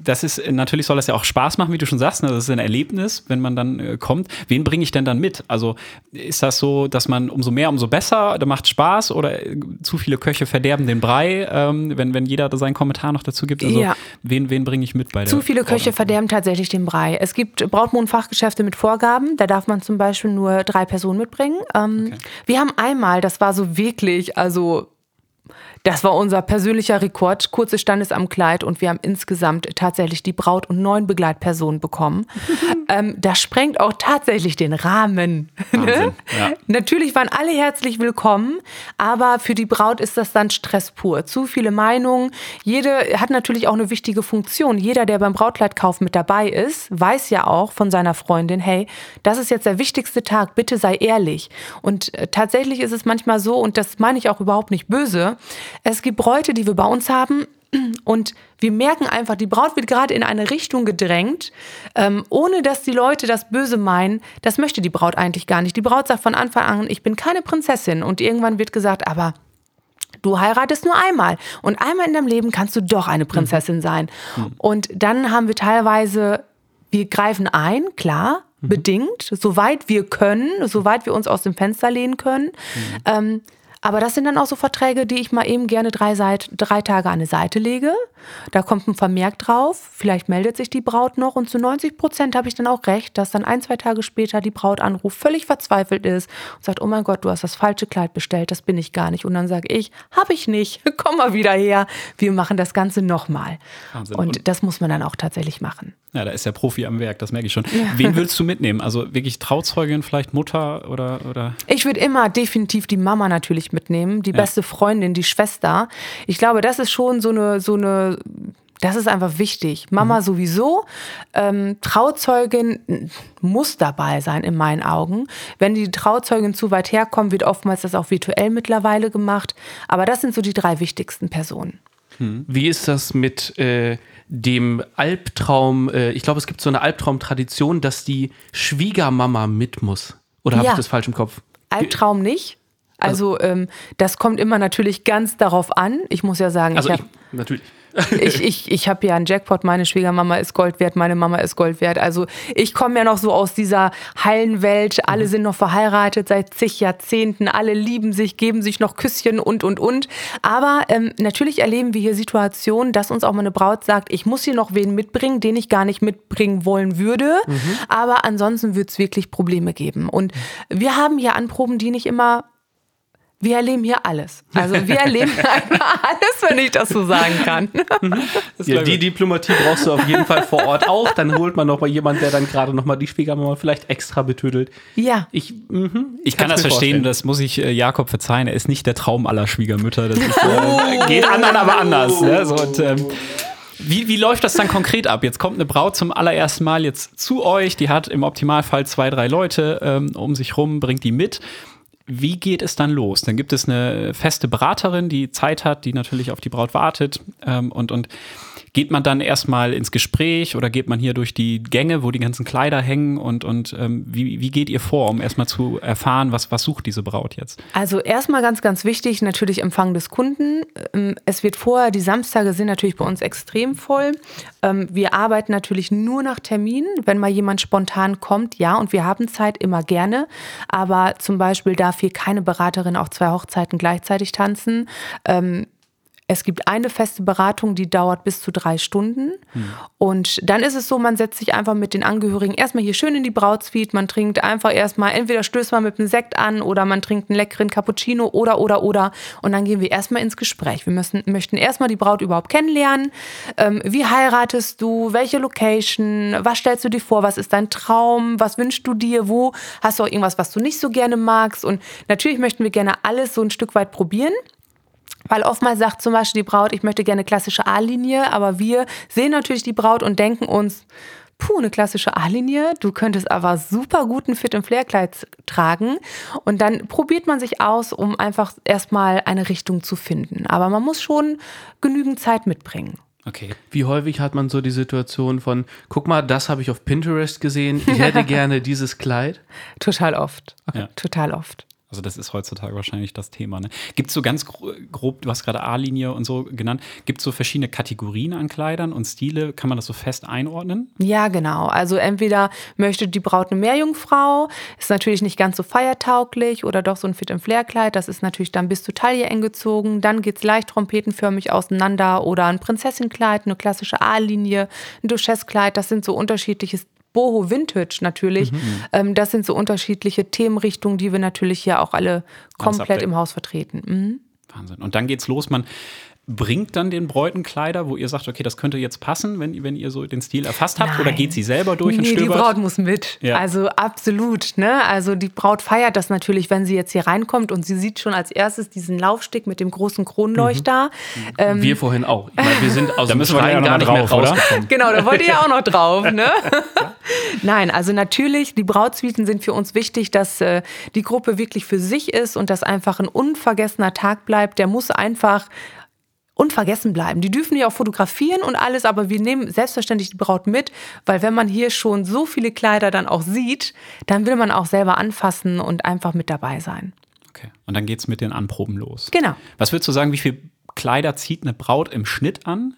das ist natürlich soll das ja auch Spaß machen, wie du schon sagst. Ne? Das ist ein Erlebnis, wenn man dann äh, kommt. Wen bringe ich denn dann mit? Also ist das so, dass man umso mehr, umso besser, da macht Spaß oder äh, zu viele Köche verderben den Brei, ähm, wenn, wenn jeder seinen Kommentar noch dazu gibt? Also ja. wen, wen bringe ich mit bei der Zu viele Köche verderben tatsächlich den Brei. Es gibt Brautmondfachgeschäfte mit Vorgaben, da darf man zum Beispiel nur drei Personen mitbringen. Ähm, okay. Wir haben einmal, das war so wirklich, also Das war unser persönlicher Rekord. Kurzes Standesamtkleid und wir haben insgesamt tatsächlich die Braut und neun Begleitpersonen bekommen. ähm, das sprengt auch tatsächlich den Rahmen. Wahnsinn, ja. Natürlich waren alle herzlich willkommen, aber für die Braut ist das dann Stress pur. Zu viele Meinungen. Jede hat natürlich auch eine wichtige Funktion. Jeder, der beim Brautkleidkauf mit dabei ist, weiß ja auch von seiner Freundin, hey, das ist jetzt der wichtigste Tag, bitte sei ehrlich. Und äh, tatsächlich ist es manchmal so, und das meine ich auch überhaupt nicht böse, es gibt Bräute, die wir bei uns haben, und wir merken einfach, die Braut wird gerade in eine Richtung gedrängt, ähm, ohne dass die Leute das Böse meinen. Das möchte die Braut eigentlich gar nicht. Die Braut sagt von Anfang an, ich bin keine Prinzessin. Und irgendwann wird gesagt, aber du heiratest nur einmal. Und einmal in deinem Leben kannst du doch eine Prinzessin sein. Und dann haben wir teilweise, wir greifen ein, klar, bedingt, soweit wir können, soweit wir uns aus dem Fenster lehnen können. Ähm, aber das sind dann auch so Verträge, die ich mal eben gerne drei, Seit drei Tage an eine Seite lege. Da kommt ein Vermerk drauf. Vielleicht meldet sich die Braut noch. Und zu 90 Prozent habe ich dann auch recht, dass dann ein, zwei Tage später die Braut anruft, völlig verzweifelt ist und sagt, oh mein Gott, du hast das falsche Kleid bestellt, das bin ich gar nicht. Und dann sage ich, habe ich nicht, komm mal wieder her. Wir machen das Ganze nochmal. Und, Und- das muss man dann auch tatsächlich machen. Ja, da ist der Profi am Werk, das merke ich schon. Wen willst du mitnehmen? Also wirklich Trauzeugin, vielleicht Mutter oder, oder Ich würde immer definitiv die Mama natürlich mitnehmen, die beste Freundin, die Schwester. Ich glaube, das ist schon so eine, so eine, das ist einfach wichtig. Mama sowieso. Ähm, Trauzeugin muss dabei sein, in meinen Augen. Wenn die Trauzeugin zu weit herkommt, wird oftmals das auch virtuell mittlerweile gemacht. Aber das sind so die drei wichtigsten Personen. Wie ist das mit äh, dem Albtraum? Äh, ich glaube, es gibt so eine Albtraumtradition, dass die Schwiegermama mit muss. Oder habe Ja. ich das falsch im Kopf? Albtraum nicht. Also ähm, das kommt immer natürlich ganz darauf an. Ich muss ja sagen, Also ich ich, habe natürlich. ich, ich, ich habe ja einen Jackpot, meine Schwiegermama ist Gold wert, meine Mama ist Gold wert. Also ich komme ja noch so aus dieser heilen Welt. Alle sind noch verheiratet seit zig Jahrzehnten, alle lieben sich, geben sich noch Küsschen und, und, und. Aber ähm, natürlich erleben wir hier Situationen, dass uns auch mal eine Braut sagt, ich muss hier noch wen mitbringen, den ich gar nicht mitbringen wollen würde. Aber ansonsten wird es wirklich Probleme geben. Und wir haben hier Anproben, die nicht immer wir erleben hier alles. Also wir erleben einfach alles, wenn ich das so sagen kann. Ja, die Diplomatie brauchst du auf jeden Fall vor Ort auch. Dann holt man noch mal jemanden, der dann gerade noch mal die Schwiegermama vielleicht extra betüdelt. Ja. Ich, mhm, Ich kann kann's das verstehen, vorstellen. das muss ich äh, Jakob verzeihen. Er ist nicht der Traum aller Schwiegermütter. Das ist, äh, geht anderen aber anders. Ne? So, und, ähm, wie, wie läuft das dann konkret ab? Jetzt kommt eine Braut zum allerersten Mal jetzt zu euch. Die hat im Optimalfall zwei, drei Leute ähm, um sich rum, bringt die mit. Wie geht es dann los? Dann gibt es eine feste Beraterin, die Zeit hat, die natürlich auf die Braut wartet. Ähm, und, und geht man dann erstmal ins Gespräch oder geht man hier durch die Gänge, wo die ganzen Kleider hängen? Und, und ähm, wie, wie geht ihr vor, um erstmal zu erfahren, was, was sucht diese Braut jetzt? Also erstmal ganz, ganz wichtig, natürlich Empfang des Kunden. Ähm, Es wird vorher, die Samstage sind natürlich bei uns extrem voll. Ähm, Wir arbeiten natürlich nur nach Terminen. Wenn mal jemand spontan kommt, ja, und wir haben Zeit immer gerne. Aber zum Beispiel darf hier keine Beraterin auf zwei Hochzeiten gleichzeitig tanzen. Ähm, Es gibt eine feste Beratung, die dauert bis zu drei Stunden. Und dann ist es so, man setzt sich einfach mit den Angehörigen erstmal hier schön in die Brautsuite. Man trinkt einfach erstmal, entweder stößt man mit einem Sekt an oder man trinkt einen leckeren Cappuccino oder, oder, oder. Und dann gehen wir erstmal ins Gespräch. Wir müssen, möchten erstmal die Braut überhaupt kennenlernen. Ähm, wie heiratest du? Welche Location? Was stellst du dir vor? Was ist dein Traum? Was wünschst du dir? Wo hast du auch irgendwas, was du nicht so gerne magst? Und natürlich möchten wir gerne alles so ein Stück weit probieren. Weil oftmals sagt zum Beispiel die Braut, ich möchte gerne klassische A-Linie, aber wir sehen natürlich die Braut und denken uns, puh, eine klassische A-Linie, du könntest aber super guten Fit- und Flair-Kleid tragen. Und dann probiert man sich aus, um einfach erstmal eine Richtung zu finden. Aber man muss schon genügend Zeit mitbringen. Okay. Wie häufig hat man so die Situation von, guck mal, das habe ich auf Pinterest gesehen, ich hätte gerne dieses Kleid. Total oft. Ja. Total oft. Also das ist heutzutage wahrscheinlich das Thema. Ne? Gibt es so ganz gro- grob, du hast gerade A-Linie und so genannt, gibt es so verschiedene Kategorien an Kleidern und Stile? Kann man das so fest einordnen? Ja, genau. Also entweder möchte die Braut eine Meerjungfrau, ist natürlich nicht ganz so feiertauglich, oder doch so ein Fit-and-Flair-Kleid, das ist natürlich dann bis zur Taille eng gezogen. Dann geht's leicht trompetenförmig auseinander oder ein Prinzessinnenkleid, eine klassische A-Linie, ein Duchesskleid, das sind so unterschiedliche Boho Vintage natürlich. Ähm, das sind so unterschiedliche Themenrichtungen, die wir natürlich hier auch alle komplett im Haus vertreten. Mhm. Wahnsinn. Und dann geht's los. Man bringt dann den Bräuten Kleider, wo ihr sagt, okay, das könnte jetzt passen, wenn, wenn ihr so den Stil erfasst habt? Nein. Oder geht sie selber durch und nee, die stöbert? Braut muss mit. Ja. Also absolut. Ne? Also die Braut feiert das natürlich, wenn sie jetzt hier reinkommt und sie sieht schon als erstes diesen Laufsteg mit dem großen Kronleuchter. Ähm, Wir vorhin auch. Ich meine, wir sind aus Da dem müssen wir Schreien gleich gar noch nicht mal mehr drauf, oder? Genau, da wollt ihr ja auch noch drauf, ne? Nein, also natürlich, die Brautsuiten sind für uns wichtig, dass äh, die Gruppe wirklich für sich ist und dass einfach ein unvergessener Tag bleibt. Der muss einfach unvergessen bleiben. Die dürfen ja auch fotografieren und alles, aber wir nehmen selbstverständlich die Braut mit, weil wenn man hier schon so viele Kleider dann auch sieht, dann will man auch selber anfassen und einfach mit dabei sein. Okay. Und dann geht's mit den Anproben los. Genau. Was würdest du sagen, wie viel Kleider zieht eine Braut im Schnitt an?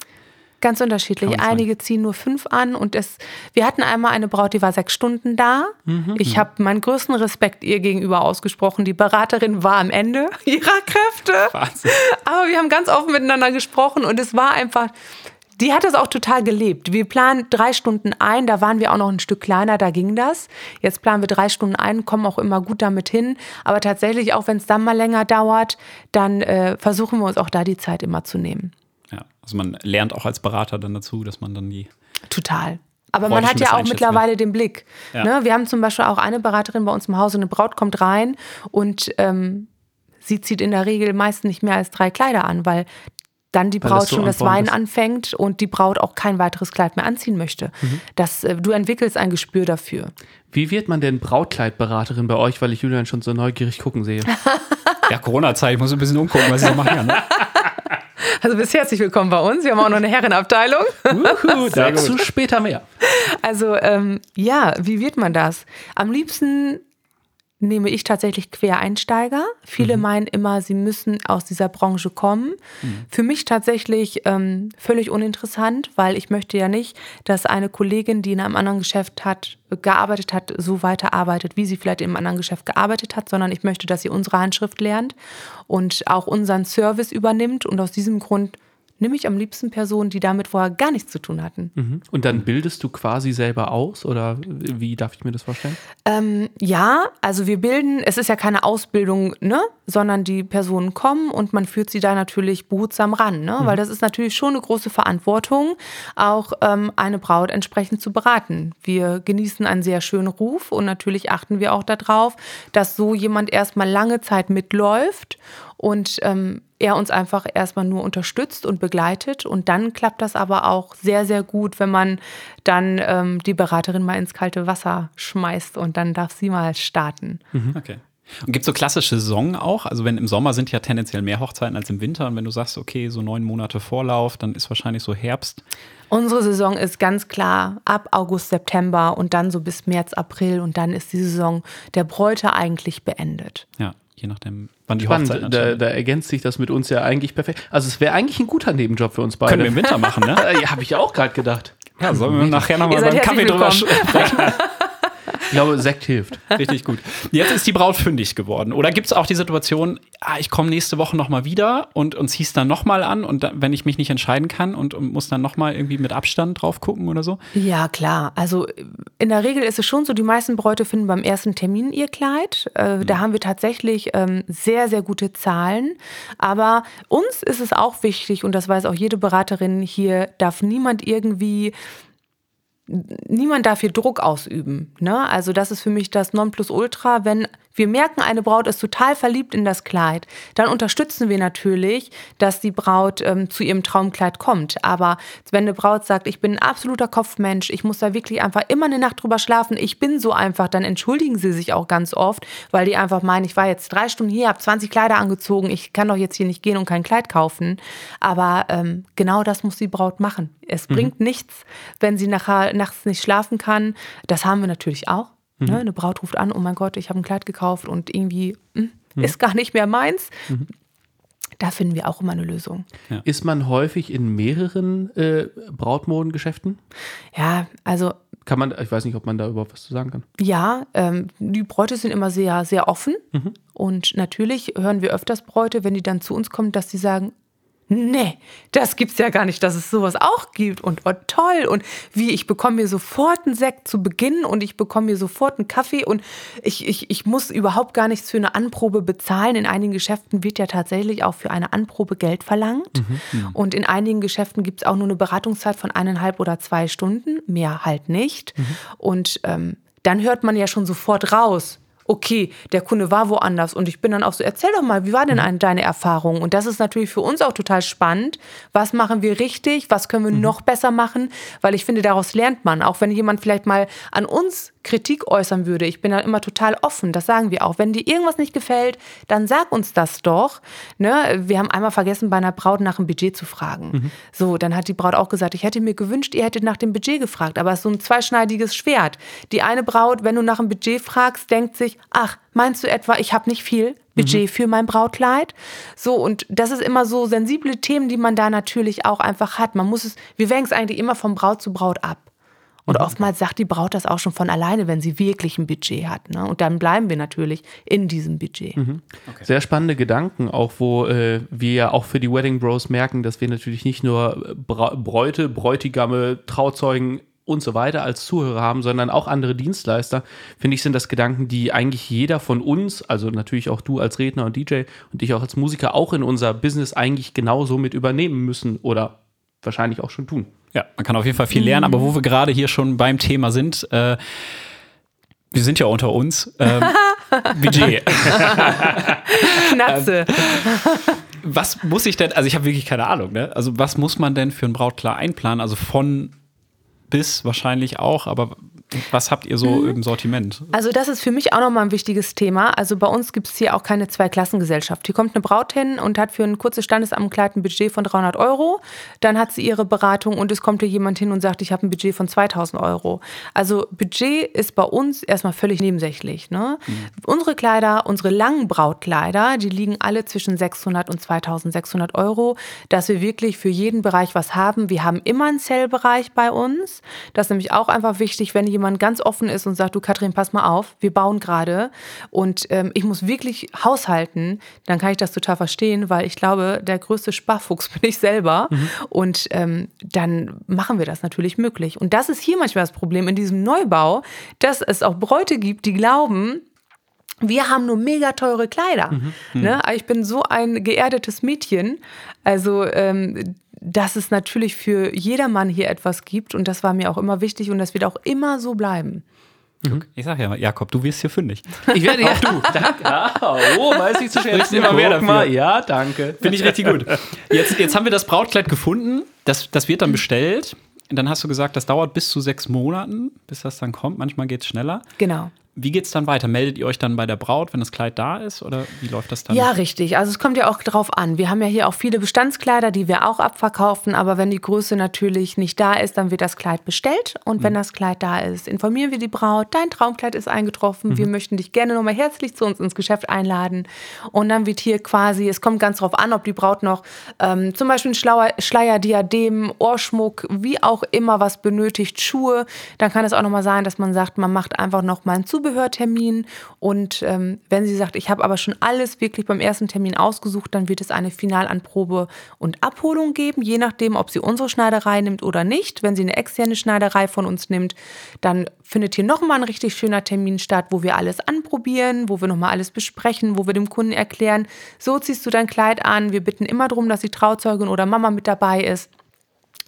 Ganz unterschiedlich. Einige ziehen nur fünf an und es, wir hatten einmal eine Braut, die war sechs Stunden da. Mhm. Ich habe meinen größten Respekt ihr gegenüber ausgesprochen. Die Beraterin war am Ende ihrer Kräfte. Wahnsinn. Aber wir haben ganz offen miteinander gesprochen und es war einfach, die hat das auch total gelebt. Wir planen drei Stunden ein, da waren wir auch noch ein Stück kleiner, da ging das. Jetzt planen wir drei Stunden ein, kommen auch immer gut damit hin. Aber tatsächlich, auch wenn es dann mal länger dauert, dann äh, versuchen wir uns auch da die Zeit immer zu nehmen. Also man lernt auch als Berater dann dazu, dass man dann die. Total. Aber man hat ja auch mittlerweile den Blick. Ja. Ne? Wir haben zum Beispiel auch eine Beraterin bei uns im Haus, eine Braut kommt rein und ähm, sie zieht in der Regel meist nicht mehr als drei Kleider an, weil dann die Braut das schon on das Weinen ist. anfängt und die Braut auch kein weiteres Kleid mehr anziehen möchte. Mhm. Das, äh, du entwickelst ein Gespür dafür. Wie wird man denn Brautkleidberaterin bei euch, weil ich Julian schon so neugierig gucken sehe? Ja, Corona-Zeit, ich muss ein bisschen umgucken, was ich so machen kann. Also bist herzlich willkommen bei uns. Wir haben auch noch eine Herrenabteilung. Uhu, dazu später mehr. Also ähm, ja, wie wird man das? Am liebsten nehme ich tatsächlich Quereinsteiger. Viele meinen immer, sie müssen aus dieser Branche kommen. Für mich tatsächlich ähm, völlig uninteressant, weil ich möchte ja nicht, dass eine Kollegin, die in einem anderen Geschäft hat, gearbeitet hat, so weiterarbeitet, wie sie vielleicht im anderen Geschäft gearbeitet hat, sondern ich möchte, dass sie unsere Handschrift lernt und auch unseren Service übernimmt. Und aus diesem Grund nehme ich am liebsten Personen, die damit vorher gar nichts zu tun hatten. Und dann bildest du quasi selber aus oder wie darf ich mir das vorstellen? Ähm, ja, also wir bilden, es ist ja keine Ausbildung, ne, sondern die Personen kommen und man führt sie da natürlich behutsam ran, ne, weil das ist natürlich schon eine große Verantwortung, auch ähm, eine Braut entsprechend zu beraten. Wir genießen einen sehr schönen Ruf und natürlich achten wir auch darauf, dass so jemand erstmal lange Zeit mitläuft und ähm, er uns einfach erstmal nur unterstützt und begleitet. Und dann klappt das aber auch sehr, sehr gut, wenn man dann ähm, die Beraterin mal ins kalte Wasser schmeißt und dann darf sie mal starten. Okay. Und gibt es so klassische Saison auch? Also wenn im Sommer sind ja tendenziell mehr Hochzeiten als im Winter. Und wenn du sagst, okay, so neun Monate Vorlauf, dann ist wahrscheinlich so Herbst. Unsere Saison ist ganz klar ab August, September und dann so bis März, April und dann ist die Saison der Bräute eigentlich beendet. Ja, je nachdem, wann die Hochzeit Spannend, da, ansteht. da ergänzt sich das mit uns ja eigentlich perfekt. Also es wäre eigentlich ein guter Nebenjob für uns beide. Können wir im Winter machen, ne? Ja, habe ich auch gerade gedacht. Ja, sollen wir nachher nochmal beim Kaffee drüber sprechen? Ich glaube, Sekt hilft. Richtig gut. Jetzt ist die Braut fündig geworden. Oder gibt es auch die Situation, ah, ich komme nächste Woche nochmal wieder und, und zieh's dann nochmal an und da, wenn ich mich nicht entscheiden kann und, und muss dann nochmal irgendwie mit Abstand drauf gucken oder so? Ja, klar. Also in der Regel ist es schon so, die meisten Bräute finden beim ersten Termin ihr Kleid. Äh, Da haben wir tatsächlich ähm, sehr, sehr gute Zahlen. Aber uns ist es auch wichtig, und das weiß auch jede Beraterin hier, darf niemand irgendwie niemand darf hier Druck ausüben. Ne? Also das ist für mich das Nonplusultra. Wenn wir merken, eine Braut ist total verliebt in das Kleid, dann unterstützen wir natürlich, dass die Braut ähm, zu ihrem Traumkleid kommt. Aber wenn eine Braut sagt, ich bin ein absoluter Kopfmensch, ich muss da wirklich einfach immer eine Nacht drüber schlafen, ich bin so einfach, dann entschuldigen sie sich auch ganz oft, weil die einfach meinen, ich war jetzt drei Stunden hier, habe 20 Kleider angezogen, ich kann doch jetzt hier nicht gehen und kein Kleid kaufen. Aber ähm, genau das muss die Braut machen. Es bringt nichts, wenn sie nachher nachts nicht schlafen kann. Das haben wir natürlich auch. Ne? Eine Braut ruft an, oh mein Gott, ich habe ein Kleid gekauft und irgendwie hm, ist gar nicht mehr meins. Da finden wir auch immer eine Lösung. Ist man häufig in mehreren äh, Brautmodengeschäften? Ja, also Kann man, ich weiß nicht, ob man da überhaupt was zu sagen kann. Ja, ähm, die Bräute sind immer sehr, sehr offen. Und natürlich hören wir öfters Bräute, wenn die dann zu uns kommen, dass die sagen, nee, das gibt's ja gar nicht, dass es sowas auch gibt und oh, toll und wie, ich bekomme mir sofort einen Sekt zu Beginn und ich bekomme mir sofort einen Kaffee und ich, ich, ich muss überhaupt gar nichts für eine Anprobe bezahlen. In einigen Geschäften wird ja tatsächlich auch für eine Anprobe Geld verlangt mhm. und in einigen Geschäften gibt's auch nur eine Beratungszeit von eineinhalb oder zwei Stunden, mehr halt nicht. Mhm. Und ähm, dann hört man ja schon sofort raus, okay, der Kunde war woanders und ich bin dann auch so, erzähl doch mal, wie war denn mhm. deine Erfahrung? Und das ist natürlich für uns auch total spannend. Was machen wir richtig? Was können wir mhm. noch besser machen? Weil ich finde, daraus lernt man. Auch wenn jemand vielleicht mal an uns Kritik äußern würde, ich bin da immer total offen, das sagen wir auch. Wenn dir irgendwas nicht gefällt, dann sag uns das doch. Ne? Wir haben einmal vergessen, bei einer Braut nach dem Budget zu fragen. Mhm. So, dann hat die Braut auch gesagt, ich hätte mir gewünscht, ihr hättet nach dem Budget gefragt. Aber es ist so ein zweischneidiges Schwert. Die eine Braut, wenn du nach dem Budget fragst, denkt sich, ach, meinst du etwa, ich habe nicht viel Budget mhm. für mein Brautkleid? So, und das ist immer so sensible Themen, die man da natürlich auch einfach hat. Man muss es, wir wägen es eigentlich immer von Braut zu Braut ab. Und mhm. oftmals sagt die Braut das auch schon von alleine, wenn sie wirklich ein Budget hat. Ne? Und dann bleiben wir natürlich in diesem Budget. Mhm. Okay. Sehr spannende Gedanken, auch wo äh, wir ja auch für die Wedding Bros merken, dass wir natürlich nicht nur Bra Bräute, Bräutigame, Trauzeugen und so weiter als Zuhörer haben, sondern auch andere Dienstleister, finde ich, sind das Gedanken, die eigentlich jeder von uns, also natürlich auch du als Redner und DJ und ich auch als Musiker, auch in unser Business eigentlich genauso mit übernehmen müssen oder wahrscheinlich auch schon tun. Ja, man kann auf jeden Fall viel lernen, aber wo wir gerade hier schon beim Thema sind, äh, wir sind ja unter uns. Ähm, Budget. Knatze. Ähm, was muss ich denn, also ich habe wirklich keine Ahnung, ne? Also was muss man denn für ein Brautklar einplanen? Also von bis wahrscheinlich auch, aber was habt ihr so mhm. im Sortiment? Also das ist für mich auch nochmal ein wichtiges Thema. Also bei uns gibt es hier auch keine Zweiklassengesellschaft. Hier kommt eine Braut hin und hat für ein kurzes Standesamtkleid ein Budget von 300 Euro. Dann hat sie ihre Beratung und es kommt hier jemand hin und sagt, ich habe ein Budget von 2000 Euro. Also Budget ist bei uns erstmal völlig nebensächlich. Ne? Mhm. Unsere Kleider, unsere langen Brautkleider, die liegen alle zwischen 600 und 2600 Euro, dass wir wirklich für jeden Bereich was haben. Wir haben immer einen Zellbereich bei uns. Das ist nämlich auch einfach wichtig, wenn jemand jemand ganz offen ist und sagt, du Katrin, pass mal auf, wir bauen gerade und ähm, ich muss wirklich haushalten, dann kann ich das total verstehen, weil ich glaube, der größte Sparfuchs bin ich selber mhm. und ähm, dann machen wir das natürlich möglich. Und das ist hier manchmal das Problem in diesem Neubau, dass es auch Bräute gibt, die glauben, wir haben nur mega teure Kleider. Mhm. Mhm. Ne? Ich bin so ein geerdetes Mädchen. Also ähm, dass es natürlich für jedermann hier etwas gibt und das war mir auch immer wichtig und das wird auch immer so bleiben. Mhm. Ich sag ja mal, Jakob, du wirst hier fündig. Ich werde ja du. Danke. Ah, oh, weiß ich zu schätzen. immer mehr dafür. Mal. Ja, danke. Finde ich richtig gut. Jetzt, jetzt haben wir das Brautkleid gefunden. Das, das wird dann bestellt. Dann hast du gesagt, das dauert bis zu sechs Monaten, bis das dann kommt. Manchmal geht es schneller. Genau. Wie geht es dann weiter? Meldet ihr euch dann bei der Braut, wenn das Kleid da ist? Oder wie läuft das dann? Ja, richtig. Also es kommt ja auch drauf an. Wir haben ja hier auch viele Bestandskleider, die wir auch abverkaufen. Aber wenn die Größe natürlich nicht da ist, dann wird das Kleid bestellt. Und mhm. wenn das Kleid da ist, informieren wir die Braut, dein Traumkleid ist eingetroffen. Mhm. Wir möchten dich gerne nochmal herzlich zu uns ins Geschäft einladen. Und dann wird hier quasi, es kommt ganz drauf an, ob die Braut noch ähm, zum Beispiel ein Schlauer, Schleier, Diadem, Ohrschmuck, wie auch immer was benötigt, Schuhe. Dann kann es auch nochmal sein, dass man sagt, man macht einfach nochmal einen Zubehör Zubehörtermin. Und ähm, wenn sie sagt, ich habe aber schon alles wirklich beim ersten Termin ausgesucht, dann wird es eine Finalanprobe und Abholung geben, je nachdem, ob sie unsere Schneiderei nimmt oder nicht. Wenn sie eine externe Schneiderei von uns nimmt, dann findet hier nochmal ein richtig schöner Termin statt, wo wir alles anprobieren, wo wir nochmal alles besprechen, wo wir dem Kunden erklären, so ziehst du dein Kleid an. Wir bitten immer darum, dass die Trauzeugin oder Mama mit dabei ist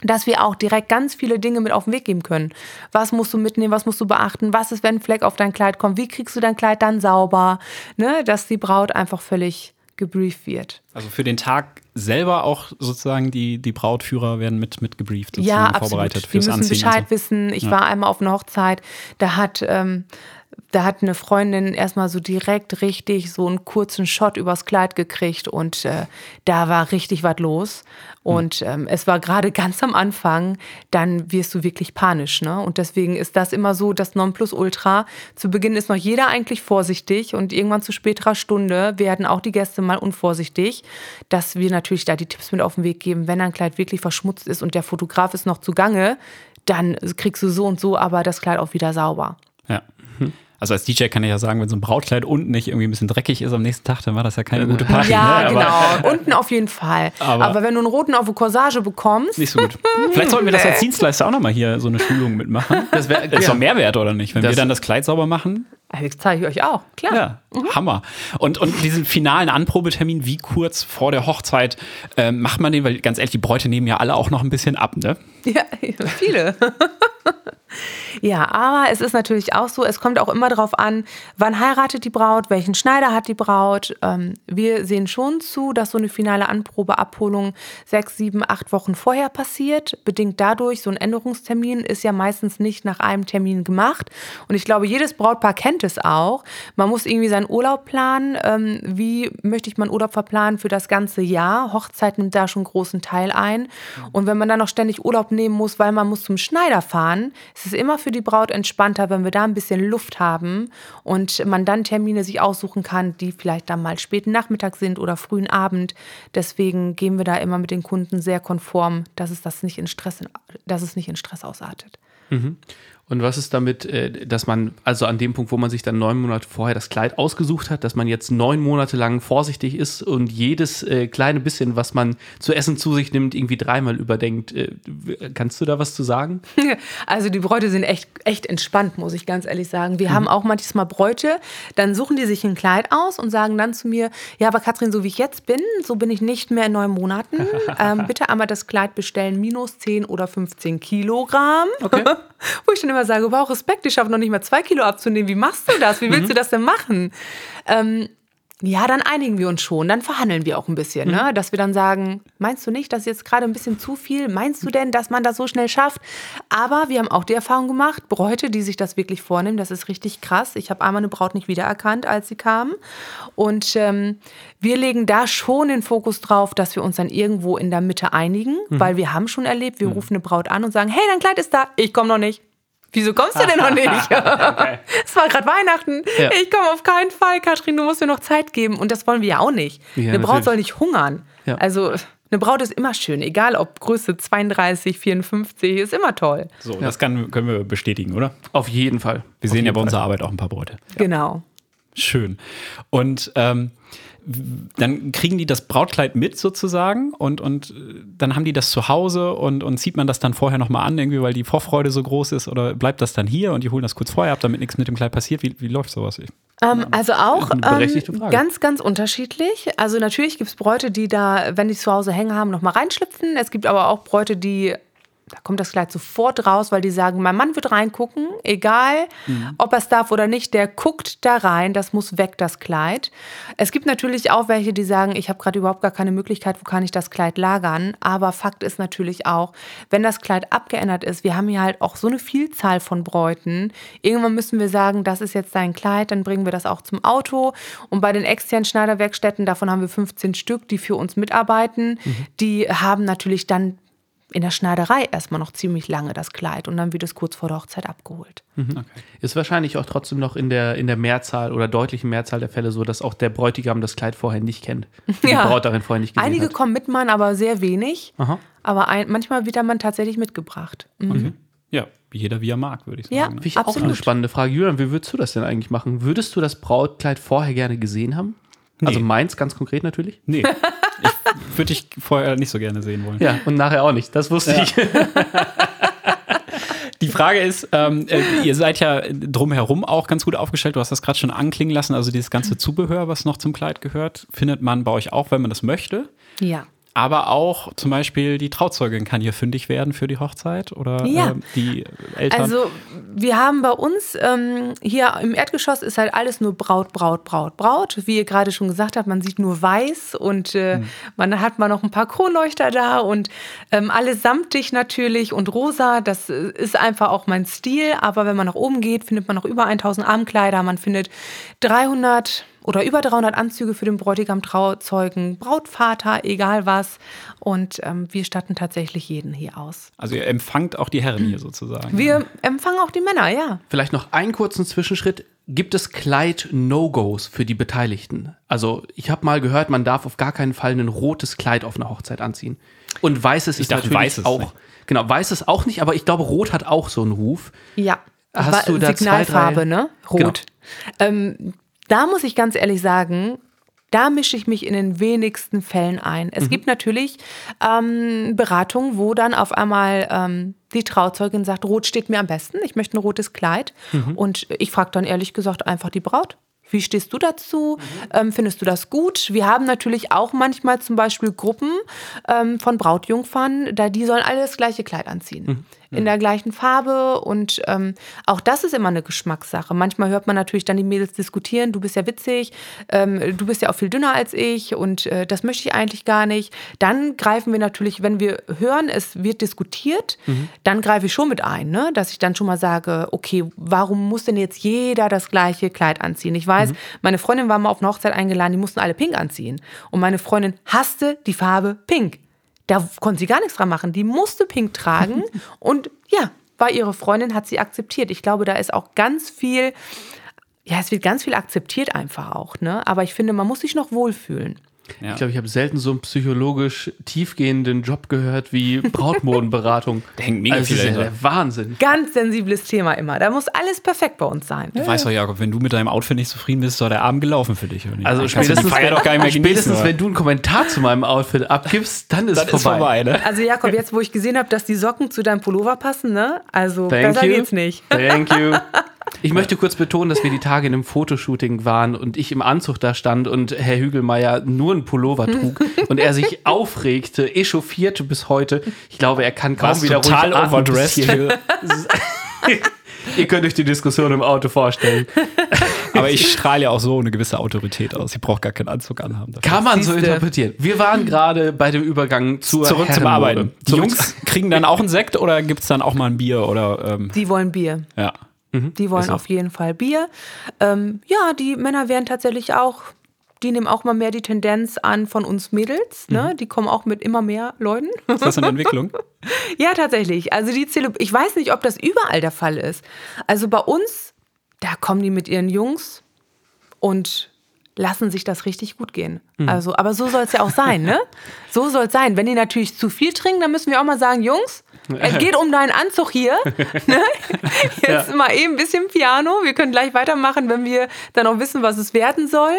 dass wir auch direkt ganz viele Dinge mit auf den Weg geben können. Was musst du mitnehmen, was musst du beachten, was ist, wenn ein Fleck auf dein Kleid kommt, wie kriegst du dein Kleid dann sauber, ne? dass die Braut einfach völlig gebrieft wird. Also für den Tag selber auch sozusagen die, die Brautführer werden mit, mit gebrieft, ja, absolut. vorbereitet fürs Die müssen Anziehen Bescheid so. wissen. Ich ja. war einmal auf einer Hochzeit, da hat ähm, da hat eine Freundin erstmal so direkt richtig so einen kurzen Shot übers Kleid gekriegt und äh, da war richtig was los. Und ähm, es war gerade ganz am Anfang, dann wirst du wirklich panisch. Ne? Und deswegen ist das immer so das Nonplusultra. Zu Beginn ist noch jeder eigentlich vorsichtig und irgendwann zu späterer Stunde werden auch die Gäste mal unvorsichtig, dass wir natürlich da die Tipps mit auf den Weg geben, wenn ein Kleid wirklich verschmutzt ist und der Fotograf ist noch zugange, dann kriegst du so und so aber das Kleid auch wieder sauber. Mhm. Also als DJ kann ich ja sagen, wenn so ein Brautkleid unten nicht irgendwie ein bisschen dreckig ist am nächsten Tag, dann war das ja keine gute Party. Ja, ne? genau. Unten auf jeden Fall. Aber- Aber, wenn du einen roten auf eine Corsage bekommst, Nicht so gut. Vielleicht sollten wir das als Dienstleister auch nochmal hier so eine Schulung mitmachen. Das wär- ist ja. doch Mehrwert, oder nicht? Wenn Das- wir dann das Kleid sauber machen, das zeige ich euch auch, klar. Ja, Hammer. Und, und diesen finalen Anprobetermin, wie kurz vor der Hochzeit ähm, macht man den? Weil ganz ehrlich, die Bräute nehmen ja alle auch noch ein bisschen ab, ne? Ja, viele. Ja, aber es ist natürlich auch so, es kommt auch immer darauf an, wann heiratet die Braut, welchen Schneider hat die Braut. Ähm, wir sehen schon zu, dass so eine finale Anprobeabholung sechs, sieben, acht Wochen vorher passiert. Bedingt dadurch, so ein Änderungstermin ist ja meistens nicht nach einem Termin gemacht. Und ich glaube, jedes Brautpaar kennt es auch. Man muss irgendwie seinen Urlaub planen. Ähm, wie möchte ich meinen Urlaub verplanen für das ganze Jahr? Hochzeit nimmt da schon einen großen Teil ein. Und wenn man dann noch ständig Urlaub nehmen muss, weil man muss zum Schneider fahren, ist es immer für die Braut entspannter, wenn wir da ein bisschen Luft haben und man dann Termine sich aussuchen kann, die vielleicht dann mal späten Nachmittag sind oder frühen Abend. Deswegen gehen wir da immer mit den Kunden sehr konform, dass es das nicht in Stress, dass es nicht in Stress ausartet. Und was ist damit, äh, dass man, also an dem Punkt, wo man sich dann neun Monate vorher das Kleid ausgesucht hat, dass man jetzt neun Monate lang vorsichtig ist und jedes äh, kleine bisschen, was man zu essen zu sich nimmt, irgendwie dreimal überdenkt. Äh, kannst du da was zu sagen? Also die Bräute sind echt, echt entspannt, muss ich ganz ehrlich sagen. Wir haben auch manchmal Bräute, dann suchen die sich ein Kleid aus und sagen dann zu mir, ja, aber Katrin, so wie ich jetzt bin, so bin ich nicht mehr in neun Monaten. Ähm, bitte einmal das Kleid bestellen, minus 10 oder 15 Kilogramm. Wo ich dann immer sage, wow, Respekt, ich schaffe noch nicht mal zwei Kilo abzunehmen. Wie machst du das? Wie willst du das denn machen? Ähm, ja, dann einigen wir uns schon, dann verhandeln wir auch ein bisschen, ne? dass wir dann sagen, meinst du nicht, das ist jetzt gerade ein bisschen zu viel? Meinst du denn, dass man das so schnell schafft? Aber wir haben auch die Erfahrung gemacht, Bräute, die sich das wirklich vornehmen, das ist richtig krass. Ich habe einmal eine Braut nicht wiedererkannt, als sie kam. Und ähm, wir legen da schon den Fokus drauf, dass wir uns dann irgendwo in der Mitte einigen, weil wir haben schon erlebt, wir rufen eine Braut an und sagen, hey, dein Kleid ist da, ich komme noch nicht. Wieso kommst du denn noch nicht? es war gerade Weihnachten. Ja. Ich komme auf keinen Fall, Katrin, du musst mir noch Zeit geben. Und das wollen wir ja auch nicht. Ja, eine Braut natürlich. soll nicht hungern. Ja. Also eine Braut ist immer schön, egal ob Größe 32, 54, ist immer toll. So, das kann, können wir bestätigen, oder? Auf jeden Fall. Wir sehen ja bei unserer Arbeit auch ein paar Bräute. Genau. Schön. Und ähm, dann kriegen die das Brautkleid mit sozusagen und, und äh, dann haben die das zu Hause und, und zieht man das dann vorher nochmal an, irgendwie, weil die Vorfreude so groß ist oder bleibt das dann hier und die holen das kurz vorher ab, damit nichts mit dem Kleid passiert? Wie, wie läuft sowas? Ich- Ähm, also auch ähm, ganz, ganz unterschiedlich. Also natürlich gibt es Bräute, die da, wenn die zu Hause hängen haben, nochmal reinschlüpfen. Es gibt aber auch Bräute, die, da kommt das Kleid sofort raus, weil die sagen, mein Mann wird reingucken, egal Mhm. ob er es darf oder nicht, der guckt da rein, das muss weg, das Kleid. Es gibt natürlich auch welche, die sagen, ich habe gerade überhaupt gar keine Möglichkeit, wo kann ich das Kleid lagern. Aber Fakt ist natürlich auch, wenn das Kleid abgeändert ist, wir haben hier halt auch so eine Vielzahl von Bräuten. Irgendwann müssen wir sagen, das ist jetzt dein Kleid, dann bringen wir das auch zum Auto. Und bei den externen Schneiderwerkstätten, davon haben wir 15 Stück, die für uns mitarbeiten, die haben natürlich dann in der Schneiderei erstmal noch ziemlich lange das Kleid und dann wird es kurz vor der Hochzeit abgeholt. Ist wahrscheinlich auch trotzdem noch in der, in der Mehrzahl oder deutlichen Mehrzahl der Fälle so, dass auch der Bräutigam das Kleid vorher nicht kennt. Die Ja. Braut darin vorher nicht gesehen Einige hat. kommen mit man, aber sehr wenig. Aha. Aber ein, manchmal wird der Mann tatsächlich mitgebracht. Mhm. Ja, wie jeder wie er mag, würde ich sagen. Ja. ne? Finde ich auch Absolut. eine spannende Frage. Julian, wie würdest du das denn eigentlich machen? Würdest du das Brautkleid vorher gerne gesehen haben? Also meins ganz konkret natürlich. Nee. ich würde dich vorher nicht so gerne sehen wollen. Ja, und nachher auch nicht. Das wusste ich. Die Frage ist, ähm, äh, ihr seid ja drumherum auch ganz gut aufgestellt. Du hast das gerade schon anklingen lassen. Also dieses ganze Zubehör, was noch zum Kleid gehört, findet man bei euch auch, wenn man das möchte. Ja. Aber auch zum Beispiel die Trauzeugin kann hier fündig werden für die Hochzeit oder Ja. ähm, die Eltern. Also wir haben bei uns ähm, hier im Erdgeschoss ist halt alles nur Braut, Braut, Braut, Braut. Wie ihr gerade schon gesagt habt, man sieht nur weiß und äh, man hat mal noch ein paar Kronleuchter da und ähm, alles samtig natürlich und rosa. Das äh, ist einfach auch mein Stil. Aber wenn man nach oben geht, findet man noch über 1000 Armkleider. Man findet 300 oder über 300 Anzüge für den Bräutigam, Trauzeugen, Brautvater, egal was. Und ähm, wir statten tatsächlich jeden hier aus. also ihr empfangt auch die Herren hier sozusagen. Wir empfangen auch die Männer, ja. Vielleicht noch einen kurzen Zwischenschritt. Gibt es Kleid-No-Gos für die Beteiligten? Also, ich habe mal gehört, man darf auf gar keinen Fall ein rotes Kleid auf einer Hochzeit anziehen. Und weißes ist dachte, natürlich weißes auch. nicht. Genau, weißes auch nicht, aber ich glaube, rot hat auch so einen Ruf. Ja. Hast du da zwei, Signalfarbe, drei- ne? Rot. Genau. Ähm, da muss ich ganz ehrlich sagen, da mische ich mich in den wenigsten Fällen ein. Es mhm. gibt natürlich ähm, Beratungen, wo dann auf einmal ähm, die Trauzeugin sagt, rot steht mir am besten, ich möchte ein rotes Kleid. Mhm. Und ich frage dann ehrlich gesagt einfach die Braut. Wie stehst du dazu? Mhm. Ähm, findest du das gut? Wir haben natürlich auch manchmal zum Beispiel Gruppen ähm, von Brautjungfern, da die sollen alle das gleiche Kleid anziehen. Mhm in der gleichen Farbe und ähm, auch das ist immer eine Geschmackssache. Manchmal hört man natürlich dann die Mädels diskutieren, du bist ja witzig, ähm, du bist ja auch viel dünner als ich und äh, das möchte ich eigentlich gar nicht. Dann greifen wir natürlich, wenn wir hören, es wird diskutiert, mhm. dann greife ich schon mit ein, ne? dass ich dann schon mal sage, okay, warum muss denn jetzt jeder das gleiche Kleid anziehen? Ich weiß, mhm. meine Freundin war mal auf eine Hochzeit eingeladen, die mussten alle pink anziehen und meine Freundin hasste die Farbe pink. Da konnte sie gar nichts dran machen. Die musste pink tragen und ja, war ihre Freundin, hat sie akzeptiert. Ich glaube, da ist auch ganz viel, ja, es wird ganz viel akzeptiert einfach auch, ne? Aber ich finde, man muss sich noch wohlfühlen. Ja. Ich glaube, ich habe selten so einen psychologisch tiefgehenden Job gehört wie Brautmodenberatung. da hängt mega also viel das ist ja der Wahnsinn. Ganz sensibles Thema immer. Da muss alles perfekt bei uns sein. Du ja. weißt doch, Jakob, wenn du mit deinem Outfit nicht zufrieden bist, ist doch der Abend gelaufen für dich. Also spätestens, doch gar nicht mehr spätestens wenn du einen Kommentar zu meinem Outfit abgibst, dann ist es vorbei. Ist vorbei ne? Also Jakob, jetzt wo ich gesehen habe, dass die Socken zu deinem Pullover passen, ne? Also Thank besser you. geht's nicht. Thank you. Ich möchte kurz betonen, dass wir die Tage in einem Fotoshooting waren und ich im Anzug da stand und Herr Hügelmeier nur einen Pullover trug und er sich aufregte, echauffierte bis heute. Ich glaube, er kann kaum wieder total ruhig overdressed. Ihr könnt euch die Diskussion im Auto vorstellen. Aber ich strahle ja auch so eine gewisse Autorität aus. Ich brauche gar keinen Anzug anhaben. Dafür. Kann man so interpretieren. Wir waren gerade bei dem Übergang zur Zurück zum Arbeiten. Die Jungs kriegen dann auch einen Sekt oder gibt es dann auch mal ein Bier? Oder, ähm, Die wollen Bier. Ja. Mhm. Die wollen auf jeden Fall Bier. Ähm, ja, die Männer werden tatsächlich auch, die nehmen auch mal mehr die Tendenz an von uns Mädels. Ne? Mhm. Die kommen auch mit immer mehr Leuten. Ist das eine Entwicklung? ja, tatsächlich. Also die Zeleb ich weiß nicht, ob das überall der Fall ist. Also bei uns, da kommen die mit ihren Jungs und lassen sich das richtig gut gehen. Mhm. Also, aber so soll es ja auch sein, ne? So soll es sein. Wenn die natürlich zu viel trinken, dann müssen wir auch mal sagen, Jungs, es geht um deinen Anzug hier. Ne? Jetzt ja. mal eben ein bisschen Piano. Wir können gleich weitermachen, wenn wir dann auch wissen, was es werden soll.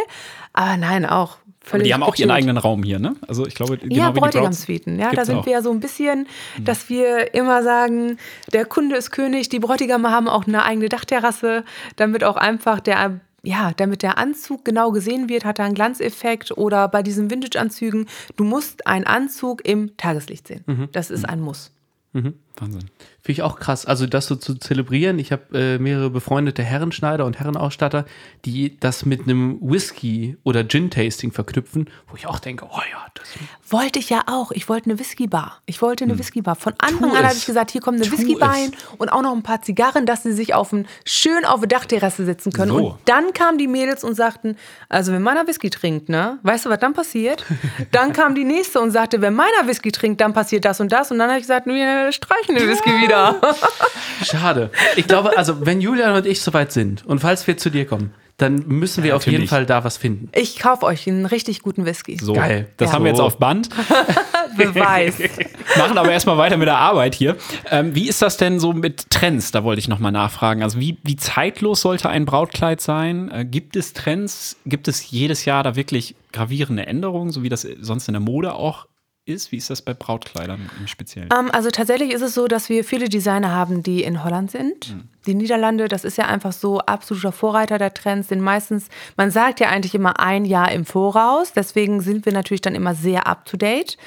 Aber nein, auch Völlig Aber die haben auch ihren eigenen Raum hier, ne? Also ich glaube, genau ja, Bräutigamssuiten. Ja, da sind auch. wir ja so ein bisschen, mhm. dass wir immer sagen, der Kunde ist König, die Bräutigame haben auch eine eigene Dachterrasse, damit auch einfach der ja, damit der Anzug genau gesehen wird, hat er einen Glanzeffekt. Oder bei diesen Vintage-Anzügen, du musst einen Anzug im Tageslicht sehen. Mhm. Das ist mhm. ein Muss. Mhm. Wahnsinn. Finde ich auch krass. Also das so zu zelebrieren. Ich habe äh, mehrere befreundete Herrenschneider und Herrenausstatter, die das mit einem Whisky oder Gin-Tasting verknüpfen, wo ich auch denke, oh ja, das wollte ich ja auch. Ich wollte eine Whisky-Bar. Ich wollte eine hm. Whisky-Bar. Von Anfang tu an habe ich gesagt, hier kommt eine Whisky-Bar hin und auch noch ein paar Zigarren, dass sie sich auf ein, schön auf eine Dachterrasse sitzen können. So. Und dann kamen die Mädels und sagten, also wenn meiner Whisky trinkt, ne, weißt du, was dann passiert? dann kam die nächste und sagte, wenn meiner Whisky trinkt, dann passiert das und das. Und dann habe ich gesagt, wir streichen den Whisky wieder wieder. Schade. Ich glaube, also wenn Julian und ich soweit sind und falls wir zu dir kommen, dann müssen wir ja, auf jeden Fall da was finden. Ich kaufe euch einen richtig guten Whisky. So, Geil. Das ja. haben wir jetzt auf Band. Beweis. Machen aber erstmal weiter mit der Arbeit hier. Ähm, wie ist das denn so mit Trends? Da wollte ich nochmal nachfragen. Also wie, wie zeitlos sollte ein Brautkleid sein? Äh, gibt es Trends? Gibt es jedes Jahr da wirklich gravierende Änderungen, so wie das sonst in der Mode auch ist? Wie ist das bei Brautkleidern im Speziellen? Um, ähm, also tatsächlich ist es so, dass wir viele Designer haben, die in Holland sind. Mhm. Die Niederlande, das ist ja einfach so absoluter Vorreiter der Trends, sind meistens, man sagt ja eigentlich immer ein Jahr im Voraus, deswegen sind wir natürlich dann immer sehr up-to-date.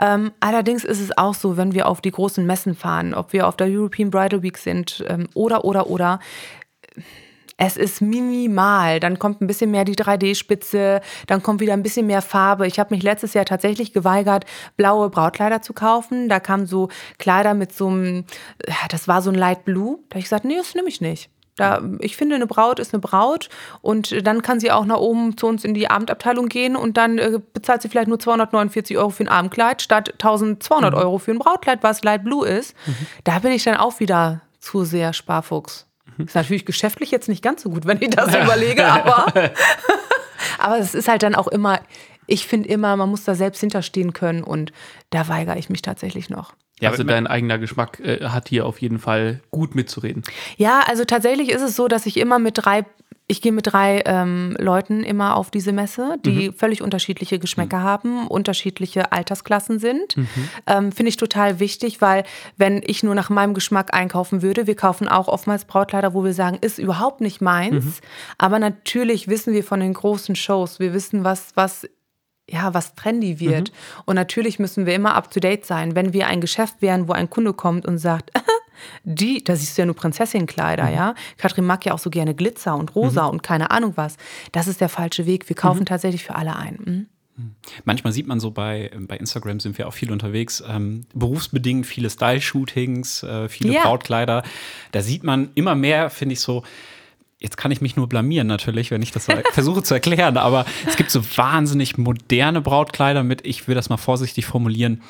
Ähm, allerdings ist es auch so, wenn wir auf die großen Messen fahren, ob wir auf der European Bridal Week sind ähm, oder, oder, oder, es ist minimal. Dann kommt ein bisschen mehr die 3D-Spitze, dann kommt wieder ein bisschen mehr Farbe. Ich habe mich letztes Jahr tatsächlich geweigert, blaue Brautkleider zu kaufen. Da kamen so Kleider mit so einem, das war so ein Light Blue. Da habe ich gesagt, nee, das nehme ich nicht. Da, ich finde, eine Braut ist eine Braut und dann kann sie auch nach oben zu uns in die Abendabteilung gehen und dann äh, bezahlt sie vielleicht nur 249 Euro für ein Abendkleid statt 1200 mhm. Euro für ein Brautkleid, was Light Blue ist. Mhm. Da bin ich dann auch wieder zu sehr Sparfuchs. Ist natürlich geschäftlich jetzt nicht ganz so gut, wenn ich das überlege, aber, aber es ist halt dann auch immer, ich finde immer, man muss da selbst hinterstehen können und da weigere ich mich tatsächlich noch. Ja, also dein eigener Geschmack äh, hat hier auf jeden Fall gut mitzureden. Ja, also tatsächlich ist es so, dass ich immer mit drei ich gehe mit drei ähm, Leuten immer auf diese Messe, die Mhm. völlig unterschiedliche Geschmäcker haben, unterschiedliche Altersklassen sind. Mhm. Ähm, Finde ich total wichtig, weil wenn ich nur nach meinem Geschmack einkaufen würde, wir kaufen auch oftmals Brautkleider, wo wir sagen, ist überhaupt nicht meins. Mhm. Aber natürlich wissen wir von den großen Shows, wir wissen, was, was ja, was trendy wird. Und natürlich müssen wir immer up to date sein. Wenn wir ein Geschäft wären, wo ein Kunde kommt und sagt, die, da siehst du ja nur Prinzessinnenkleider, ja. Katrin mag ja auch so gerne Glitzer und Rosa und keine Ahnung was. Das ist der falsche Weg. Wir kaufen tatsächlich für alle ein. Mhm. Manchmal sieht man so bei, bei Instagram sind wir auch viel unterwegs, ähm, berufsbedingt viele Style-Shootings, äh, viele Ja. Brautkleider. Da sieht man immer mehr, finde ich so, jetzt kann ich mich nur blamieren natürlich, wenn ich das versuche zu erklären, aber es gibt so wahnsinnig moderne Brautkleider mit, ich will das mal vorsichtig formulieren,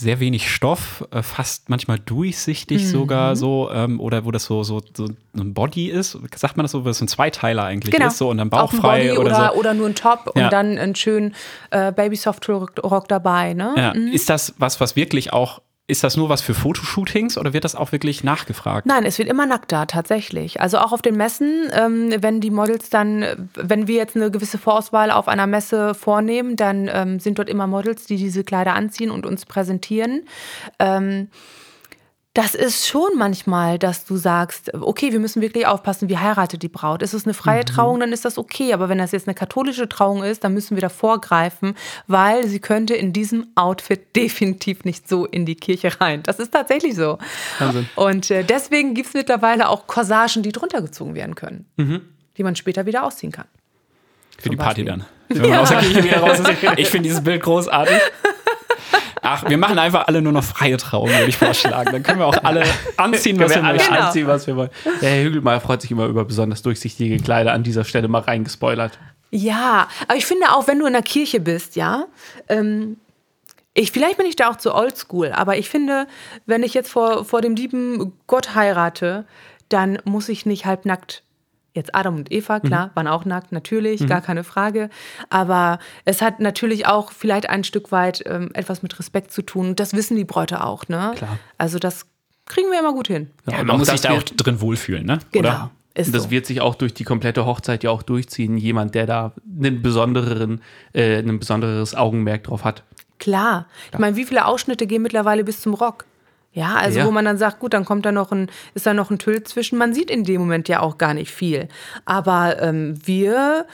sehr wenig Stoff, äh, fast manchmal durchsichtig sogar so, ähm, oder wo das so, so, so ein Body ist. Sagt man das so, wo das so ein Zweiteiler eigentlich ist, so und dann bauchfrei oder, oder, so. oder nur ein Top Ja. und dann einen schönen äh, Babysoft-Rock dabei, ne? Ja. Ist das was, was wirklich auch, ist das nur was für Fotoshootings oder wird das auch wirklich nachgefragt? Nein, es wird immer nackt da, tatsächlich. Also auch auf den Messen, ähm, wenn die Models dann, wenn wir jetzt eine gewisse Vorauswahl auf einer Messe vornehmen, dann ähm, sind dort immer Models, die diese Kleider anziehen und uns präsentieren. Ähm, das ist schon manchmal, dass du sagst, okay, wir müssen wirklich aufpassen, wie heiratet die Braut. Ist es eine freie Trauung, dann ist das okay. Aber wenn das jetzt eine katholische Trauung ist, dann müssen wir da vorgreifen, weil sie könnte in diesem Outfit definitiv nicht so in die Kirche rein. Das ist tatsächlich so. Wahnsinn. Und äh, deswegen gibt es mittlerweile auch Corsagen, die drunter gezogen werden können, die man später wieder ausziehen kann. Für die Zum Party Beispiel. dann. Wenn man aus der Kirche wieder raus ist. Ich finde dieses Bild großartig. Ach, wir machen einfach alle nur noch freie Trauungen, würde ich vorschlagen. Dann können wir auch alle anziehen, was wir wir alle möchten. Genau. anziehen, was wir wollen. Der Herr Hügelmeier freut sich immer über besonders durchsichtige Kleider. An dieser Stelle mal reingespoilert. Ja, aber ich finde auch, wenn du in der Kirche bist, ja, ähm, ich, vielleicht bin ich da auch zu oldschool, aber ich finde, wenn ich jetzt vor, vor dem lieben Gott heirate, dann muss ich nicht halbnackt. Jetzt Adam und Eva, klar, waren auch nackt, natürlich, gar keine Frage. Aber es hat natürlich auch vielleicht ein Stück weit ähm, etwas mit Respekt zu tun. Das wissen die Bräute auch, ne? Klar. Also das kriegen wir immer gut hin. Ja, und man muss sich da auch drin wohlfühlen, ne? Genau. Oder? Ist Und das so. wird sich auch durch die komplette Hochzeit ja auch durchziehen. Jemand, der da einen besonderen, äh, ein besonderes Augenmerk drauf hat. Klar. Ich meine, wie viele Ausschnitte gehen mittlerweile bis zum Rock? Ja, also Ja. wo man dann sagt, gut, dann kommt da noch ein, ist da noch ein Tüll zwischen. Man sieht in dem Moment ja auch gar nicht viel. Aber ähm, wir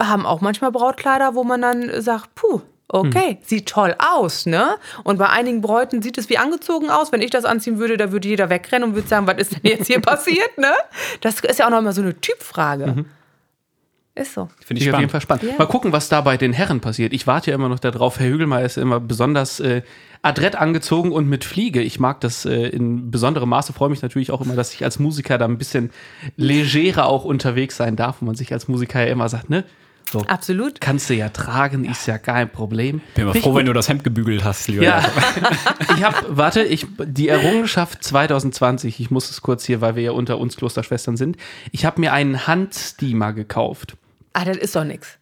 haben auch manchmal Brautkleider, wo man dann sagt, puh, okay, sieht toll aus, ne? Und bei einigen Bräuten sieht es wie angezogen aus. Wenn ich das anziehen würde, da würde jeder wegrennen und würde sagen, was ist denn jetzt hier passiert, ne? Das ist ja auch noch mal so eine Typfrage. Ist so. Finde ich Finde ich auf jeden spannend. Fall spannend. Ja. Mal gucken, was da bei den Herren passiert. Ich warte ja immer noch darauf. Herr Hügelmeier ist immer besonders äh, adrett angezogen und mit Fliege. Ich mag das äh, in besonderem Maße. Freue mich natürlich auch immer, dass ich als Musiker da ein bisschen legerer auch unterwegs sein darf, wo man sich als Musiker ja immer sagt, ne? So, Absolut. kannst du ja tragen, ist ja kein Problem. Bin mal froh, wenn du das Hemd gebügelt hast, lieber. Ja, ich habe, warte, ich, die Errungenschaft 2020, ich muss es kurz hier, weil wir ja unter uns Klosterschwestern sind, ich habe mir einen Handsteamer gekauft. Ah, das ist doch nix.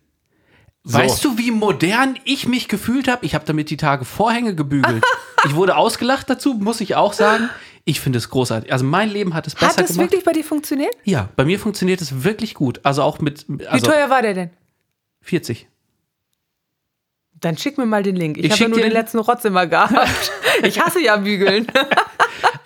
Weißt du, wie modern ich mich gefühlt habe? Ich habe damit die Tage Vorhänge gebügelt. ich wurde ausgelacht dazu, muss ich auch sagen. Ich finde es großartig. Also mein Leben hat es besser Hat das gemacht. wirklich bei dir funktioniert? Ja, bei mir funktioniert es wirklich gut. Also auch mit Wie also teuer war der denn? 40. Dann schick mir mal den Link. Ich, Ich habe ja nur den den- letzten Rotz immer gehabt. ich hasse ja bügeln.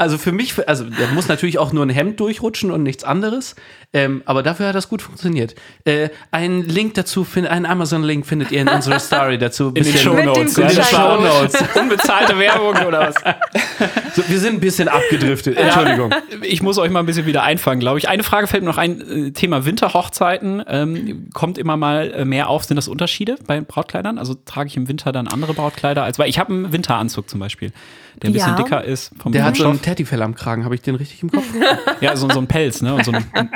Also für mich, also da muss natürlich auch nur ein Hemd durchrutschen und nichts anderes. Ähm, aber dafür hat das gut funktioniert. Äh, einen Link dazu, find, einen Amazon-Link findet ihr in unserer Story dazu. In den Shownotes. Mit dem ja, Gutschein. Shownotes. Unbezahlte Werbung oder was? So, wir sind ein bisschen abgedriftet. Entschuldigung. Ich muss euch mal ein bisschen wieder einfangen, glaube ich. Eine Frage fällt mir noch ein. äh, Thema Winterhochzeiten. Ähm, kommt immer mal äh, mehr auf. Sind das Unterschiede bei Brautkleidern? Also trage ich im Winter dann andere Brautkleider als, weil ich habe einen Winteranzug zum Beispiel, der ein bisschen Ja. dicker ist vom Der hat so einen Teddyfell am Kragen. Habe ich den richtig im Kopf? Ja, so, so ein Pelz, ne? Und so ein,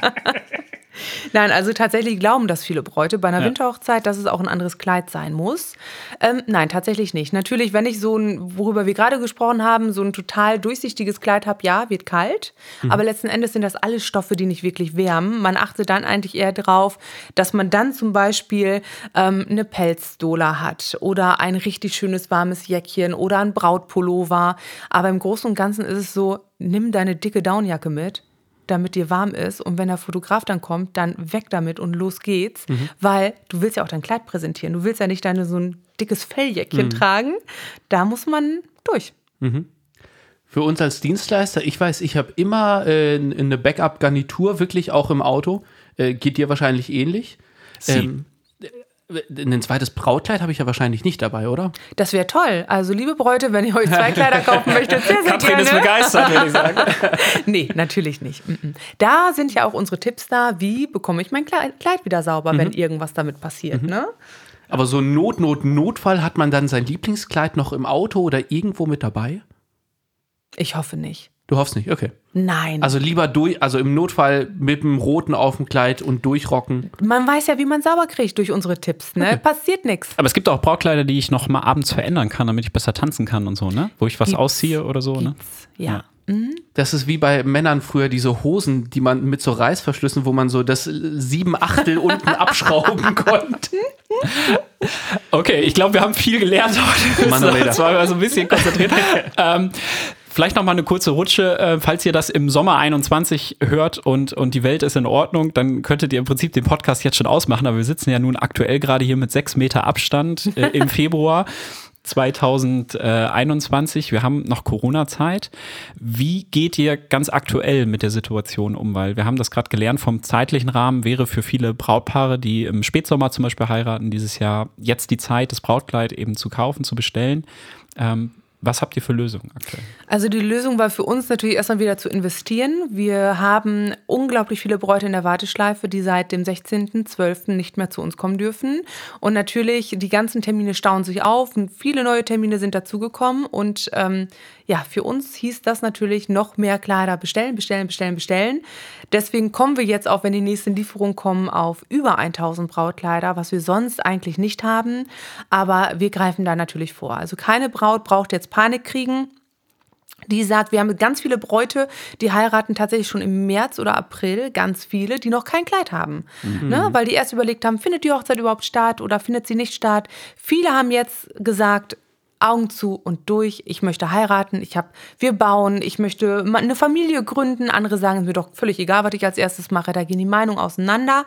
Nein, also tatsächlich glauben das viele Bräute bei einer Ja. Winterhochzeit, dass es auch ein anderes Kleid sein muss. Ähm, nein, tatsächlich nicht. Natürlich, wenn ich so ein, worüber wir gerade gesprochen haben, so ein total durchsichtiges Kleid habe, ja, wird kalt. Aber letzten Endes sind das alles Stoffe, die nicht wirklich wärmen. Man achtet dann eigentlich eher drauf, dass man dann zum Beispiel ähm, eine Pelzdola hat oder ein richtig schönes warmes Jäckchen oder ein Brautpullover. Aber im Großen und Ganzen ist es so, nimm deine dicke Downjacke mit. Damit dir warm ist. Und wenn der Fotograf dann kommt, dann weg damit und los geht's. Weil du willst ja auch dein Kleid präsentieren. Du willst ja nicht deine so ein dickes Felljäckchen tragen. Da muss man durch. Für uns als Dienstleister, ich weiß, ich habe immer äh, eine Backup-Garnitur wirklich auch im Auto. Äh, geht dir wahrscheinlich ähnlich. Ähm, äh, ein zweites Brautkleid habe ich ja wahrscheinlich nicht dabei, oder? Das wäre toll. Also, liebe Bräute, wenn ihr euch zwei Kleider kaufen möchtet, sehr, sehr Katrin gerne. ist begeistert, würde ich sagen. nee, natürlich nicht. Mm-mm. Da sind ja auch unsere Tipps da, wie bekomme ich mein Kle- Kleid wieder sauber, wenn irgendwas damit passiert. Ne? Aber so Not, Not, Notfall hat man dann sein Lieblingskleid noch im Auto oder irgendwo mit dabei? Ich hoffe nicht. Du hoffst nicht, okay. Nein. Also lieber durch, also im Notfall mit dem roten auf dem Kleid und durchrocken. man weiß ja, wie man sauber kriegt durch unsere Tipps. Ne? Passiert nichts. Aber es gibt auch Brautkleider, die ich noch mal abends verändern kann, damit ich besser tanzen kann und so, ne? Wo ich was Gibt's. ausziehe oder so, ne? Ja. Das ist wie bei Männern früher diese Hosen, die man mit so Reißverschlüssen, wo man so das sieben Achtel unten abschrauben konnte. Okay, ich glaube, wir haben viel gelernt heute. Manuela. Das war mal so ein bisschen konzentriert. ähm, vielleicht noch mal eine kurze Rutsche. Äh, falls ihr das im Sommer 21 hört und, und die Welt ist in Ordnung, dann könntet ihr im Prinzip den Podcast jetzt schon ausmachen. Aber wir sitzen ja nun aktuell gerade hier mit sechs Meter Abstand äh, im Februar. 2021, wir haben noch Corona-Zeit. Wie geht ihr ganz aktuell mit der Situation um? Weil wir haben das gerade gelernt, vom zeitlichen Rahmen wäre für viele Brautpaare, die im Spätsommer zum Beispiel heiraten, dieses Jahr jetzt die Zeit, das Brautkleid eben zu kaufen, zu bestellen. Ähm, was habt ihr für Lösungen aktuell? Also die Lösung war für uns natürlich erstmal wieder zu investieren. Wir haben unglaublich viele Bräute in der Warteschleife, die seit dem 16.12. nicht mehr zu uns kommen dürfen. Und natürlich, die ganzen Termine stauen sich auf und viele neue Termine sind dazugekommen. Und ähm, ja, für uns hieß das natürlich noch mehr Kleider bestellen, bestellen, bestellen, bestellen. Deswegen kommen wir jetzt auch, wenn die nächsten Lieferungen kommen, auf über 1000 Brautkleider, was wir sonst eigentlich nicht haben. Aber wir greifen da natürlich vor. Also keine Braut braucht jetzt Panik kriegen die sagt, wir haben ganz viele Bräute, die heiraten tatsächlich schon im März oder April, ganz viele, die noch kein Kleid haben. Ne? Weil die erst überlegt haben, findet die Hochzeit überhaupt statt oder findet sie nicht statt. Viele haben jetzt gesagt, Augen zu und durch, ich möchte heiraten, ich habe, wir bauen, ich möchte eine Familie gründen. Andere sagen, es mir doch völlig egal, was ich als erstes mache, da gehen die Meinungen auseinander.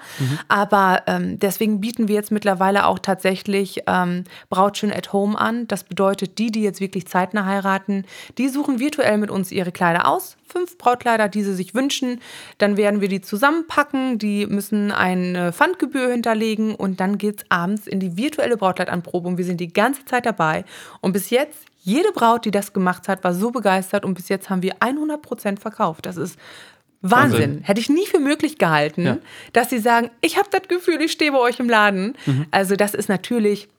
Aber ähm, deswegen bieten wir jetzt mittlerweile auch tatsächlich ähm, Brautschön at Home an. Das bedeutet, die, die jetzt wirklich zeitnah heiraten, die suchen virtuell mit uns ihre Kleider aus. Fünf Brautkleider, die sie sich wünschen. Dann werden wir die zusammenpacken. Die müssen eine Pfandgebühr hinterlegen und dann geht's abends in die virtuelle Brautkleidanprobe und wir sind die ganze Zeit dabei. Und bis jetzt, jede Braut, die das gemacht hat, war so begeistert und bis jetzt haben wir 100% verkauft. Das ist Wahnsinn. Wahnsinn. Hätte ich nie für möglich gehalten, Ja. dass sie sagen, ich habe das Gefühl, ich stehe bei euch im Laden. Mhm. Also das ist natürlich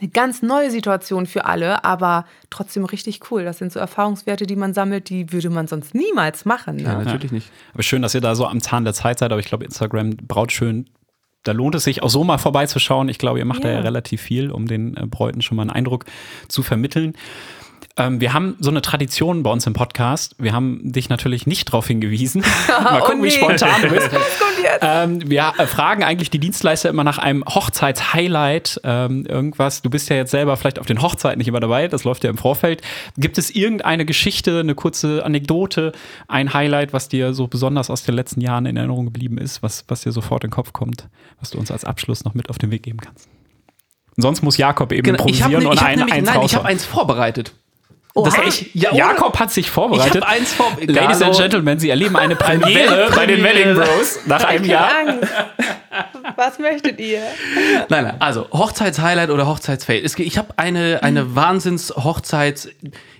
eine ganz neue Situation für alle, aber trotzdem richtig cool. Das sind so Erfahrungswerte, die man sammelt, die würde man sonst niemals machen. Ne? Ja, natürlich nicht. Aber schön, dass ihr da so am Zahn der Zeit seid. Aber ich glaube, Instagram braut schön. Da lohnt es sich auch so mal vorbeizuschauen. Ich glaube, ihr macht da Ja. ja relativ viel, um den äh, Bräuten schon mal einen Eindruck zu vermitteln. Ähm, wir haben so eine Tradition bei uns im Podcast. Wir haben dich natürlich nicht darauf hingewiesen. mal gucken, Oh wie nee. spontan du bist. Ähm, wir äh, fragen eigentlich die Dienstleister immer nach einem Hochzeitshighlight, ähm, irgendwas. Du bist ja jetzt selber vielleicht auf den Hochzeiten nicht immer dabei, das läuft ja im Vorfeld. Gibt es irgendeine Geschichte, eine kurze Anekdote, ein Highlight, was dir so besonders aus den letzten Jahren in Erinnerung geblieben ist, was, was dir sofort in den Kopf kommt, was du uns als Abschluss noch mit auf den Weg geben kannst? Und sonst muss Jakob eben Genau, ich habe improvisieren ne, und ich hab ein, nämlich, eins nein, ich raushauen. habe eins vorbereitet. Oha. Das echt, ja? Jakob hat sich vorbereitet. Ich eins vor. Ladies and Gentlemen, Sie erleben eine Premiere bei den Wedding Weltpremiere. Bros nach einem Jahr. Angst. Was möchtet ihr? Nein, nein, also Hochzeitshighlight oder Hochzeitsfail. Ich habe eine, eine Wahnsinns-Hochzeits...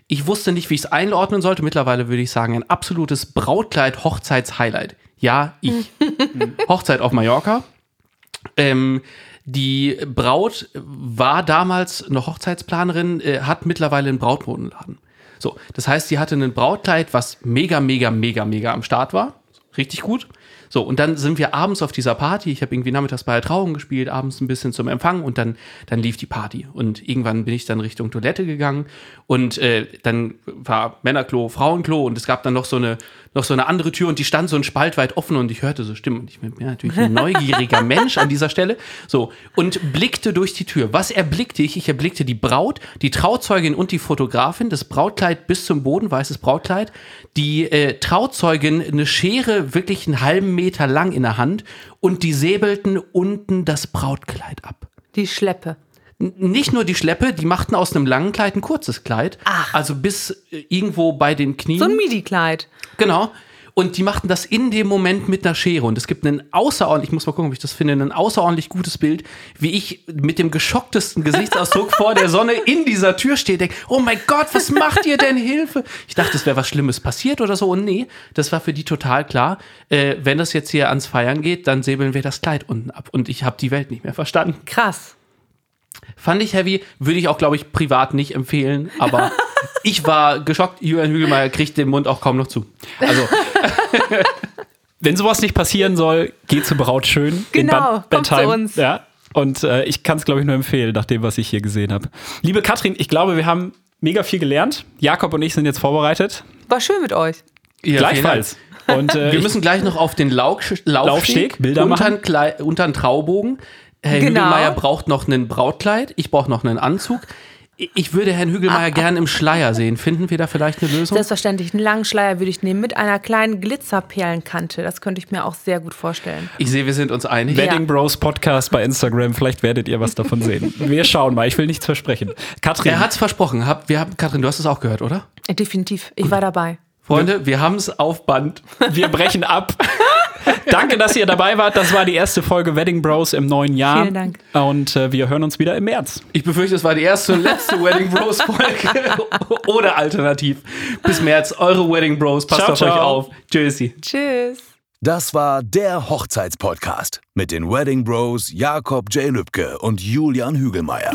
Ich wusste nicht, wie ich es einordnen sollte. Mittlerweile würde ich sagen, ein absolutes Brautkleid-Hochzeits-Highlight. Ja, ich. Hochzeit auf Mallorca. Ähm, die Braut war damals noch Hochzeitsplanerin, äh, hat mittlerweile einen Brautmodenladen. So, das heißt, sie hatte ein Brautkleid, was mega, mega, mega, mega am Start war. Richtig gut. So, und dann sind wir abends auf dieser Party. Ich habe irgendwie nachmittags bei der Trauung gespielt, abends ein bisschen zum Empfang und dann, dann lief die Party. Und irgendwann bin ich dann Richtung Toilette gegangen und äh, dann war Männerklo, Frauenklo und es gab dann noch so eine noch so eine andere Tür und die stand so ein Spalt weit offen und ich hörte so Stimmen und ich bin ja, natürlich ein neugieriger Mensch an dieser Stelle. So, und blickte durch die Tür. Was erblickte ich? Ich erblickte die Braut, die Trauzeugin und die Fotografin, das Brautkleid bis zum Boden, weißes Brautkleid, die äh, Trauzeugin eine Schere wirklich einen halben Meter lang in der Hand und die säbelten unten das Brautkleid ab. Die Schleppe. Nicht nur die Schleppe, die machten aus einem langen Kleid ein kurzes Kleid. Ach. Also bis äh, irgendwo bei den Knien. So ein Midi-Kleid. Genau. Und die machten das in dem Moment mit einer Schere. Und es gibt einen außerordentlich, ich muss mal gucken, ob ich das finde, ein außerordentlich gutes Bild, wie ich mit dem geschocktesten Gesichtsausdruck vor der Sonne in dieser Tür stehe, denke, oh mein Gott, was macht ihr denn? Hilfe! Ich dachte, es wäre was Schlimmes passiert oder so. Und nee, das war für die total klar. Äh, wenn das jetzt hier ans Feiern geht, dann säbeln wir das Kleid unten ab. Und ich habe die Welt nicht mehr verstanden. Krass. Fand ich heavy, würde ich auch, glaube ich, privat nicht empfehlen, aber ich war geschockt. Julian Hügelmeier kriegt den Mund auch kaum noch zu. Also, Wenn sowas nicht passieren soll, geht zur Braut schön. Genau, kommt zu uns. Ja. Und äh, ich kann es, glaube ich, nur empfehlen, nach dem, was ich hier gesehen habe. Liebe Katrin, ich glaube, wir haben mega viel gelernt. Jakob und ich sind jetzt vorbereitet. War schön mit euch. ja, Gleichfalls. Und äh, Wir müssen gleich noch auf den Lauf Laufsteg, Laufsteg, Bilder unter machen. einen Klei- unter einen Traubogen. Herr Genau. Hügelmeier braucht noch ein Brautkleid, ich brauche noch einen Anzug. Ich würde Herrn Hügelmeier gern im Schleier sehen. Finden wir da vielleicht eine Lösung? Selbstverständlich, einen langen Schleier würde ich nehmen mit einer kleinen Glitzerperlenkante. Das könnte ich mir auch sehr gut vorstellen. Ich sehe, wir sind uns einig. Ja. Wedding Bros Podcast bei Instagram. Vielleicht werdet ihr was davon sehen. Wir schauen mal. Ich will nichts versprechen. Katrin, Er hat's versprochen. Hab, wir haben, Katrin, du hast es auch gehört, oder? Definitiv. Ich war dabei. Freunde, wir haben es auf Band. wir brechen ab. Danke, dass ihr dabei wart. Das war die erste Folge Wedding Bros im neuen Jahr. Vielen Dank. Und äh, wir hören uns wieder im März. Ich befürchte, es war die erste und letzte Wedding Bros Folge. Oder alternativ. Bis März, eure Wedding Bros. Passt Ciao, auf euch ciao. auf. Tschüssi. Tschüss. Das war der Hochzeitspodcast mit den Wedding Bros Jakob J. Lübke und Julian Hügelmeier.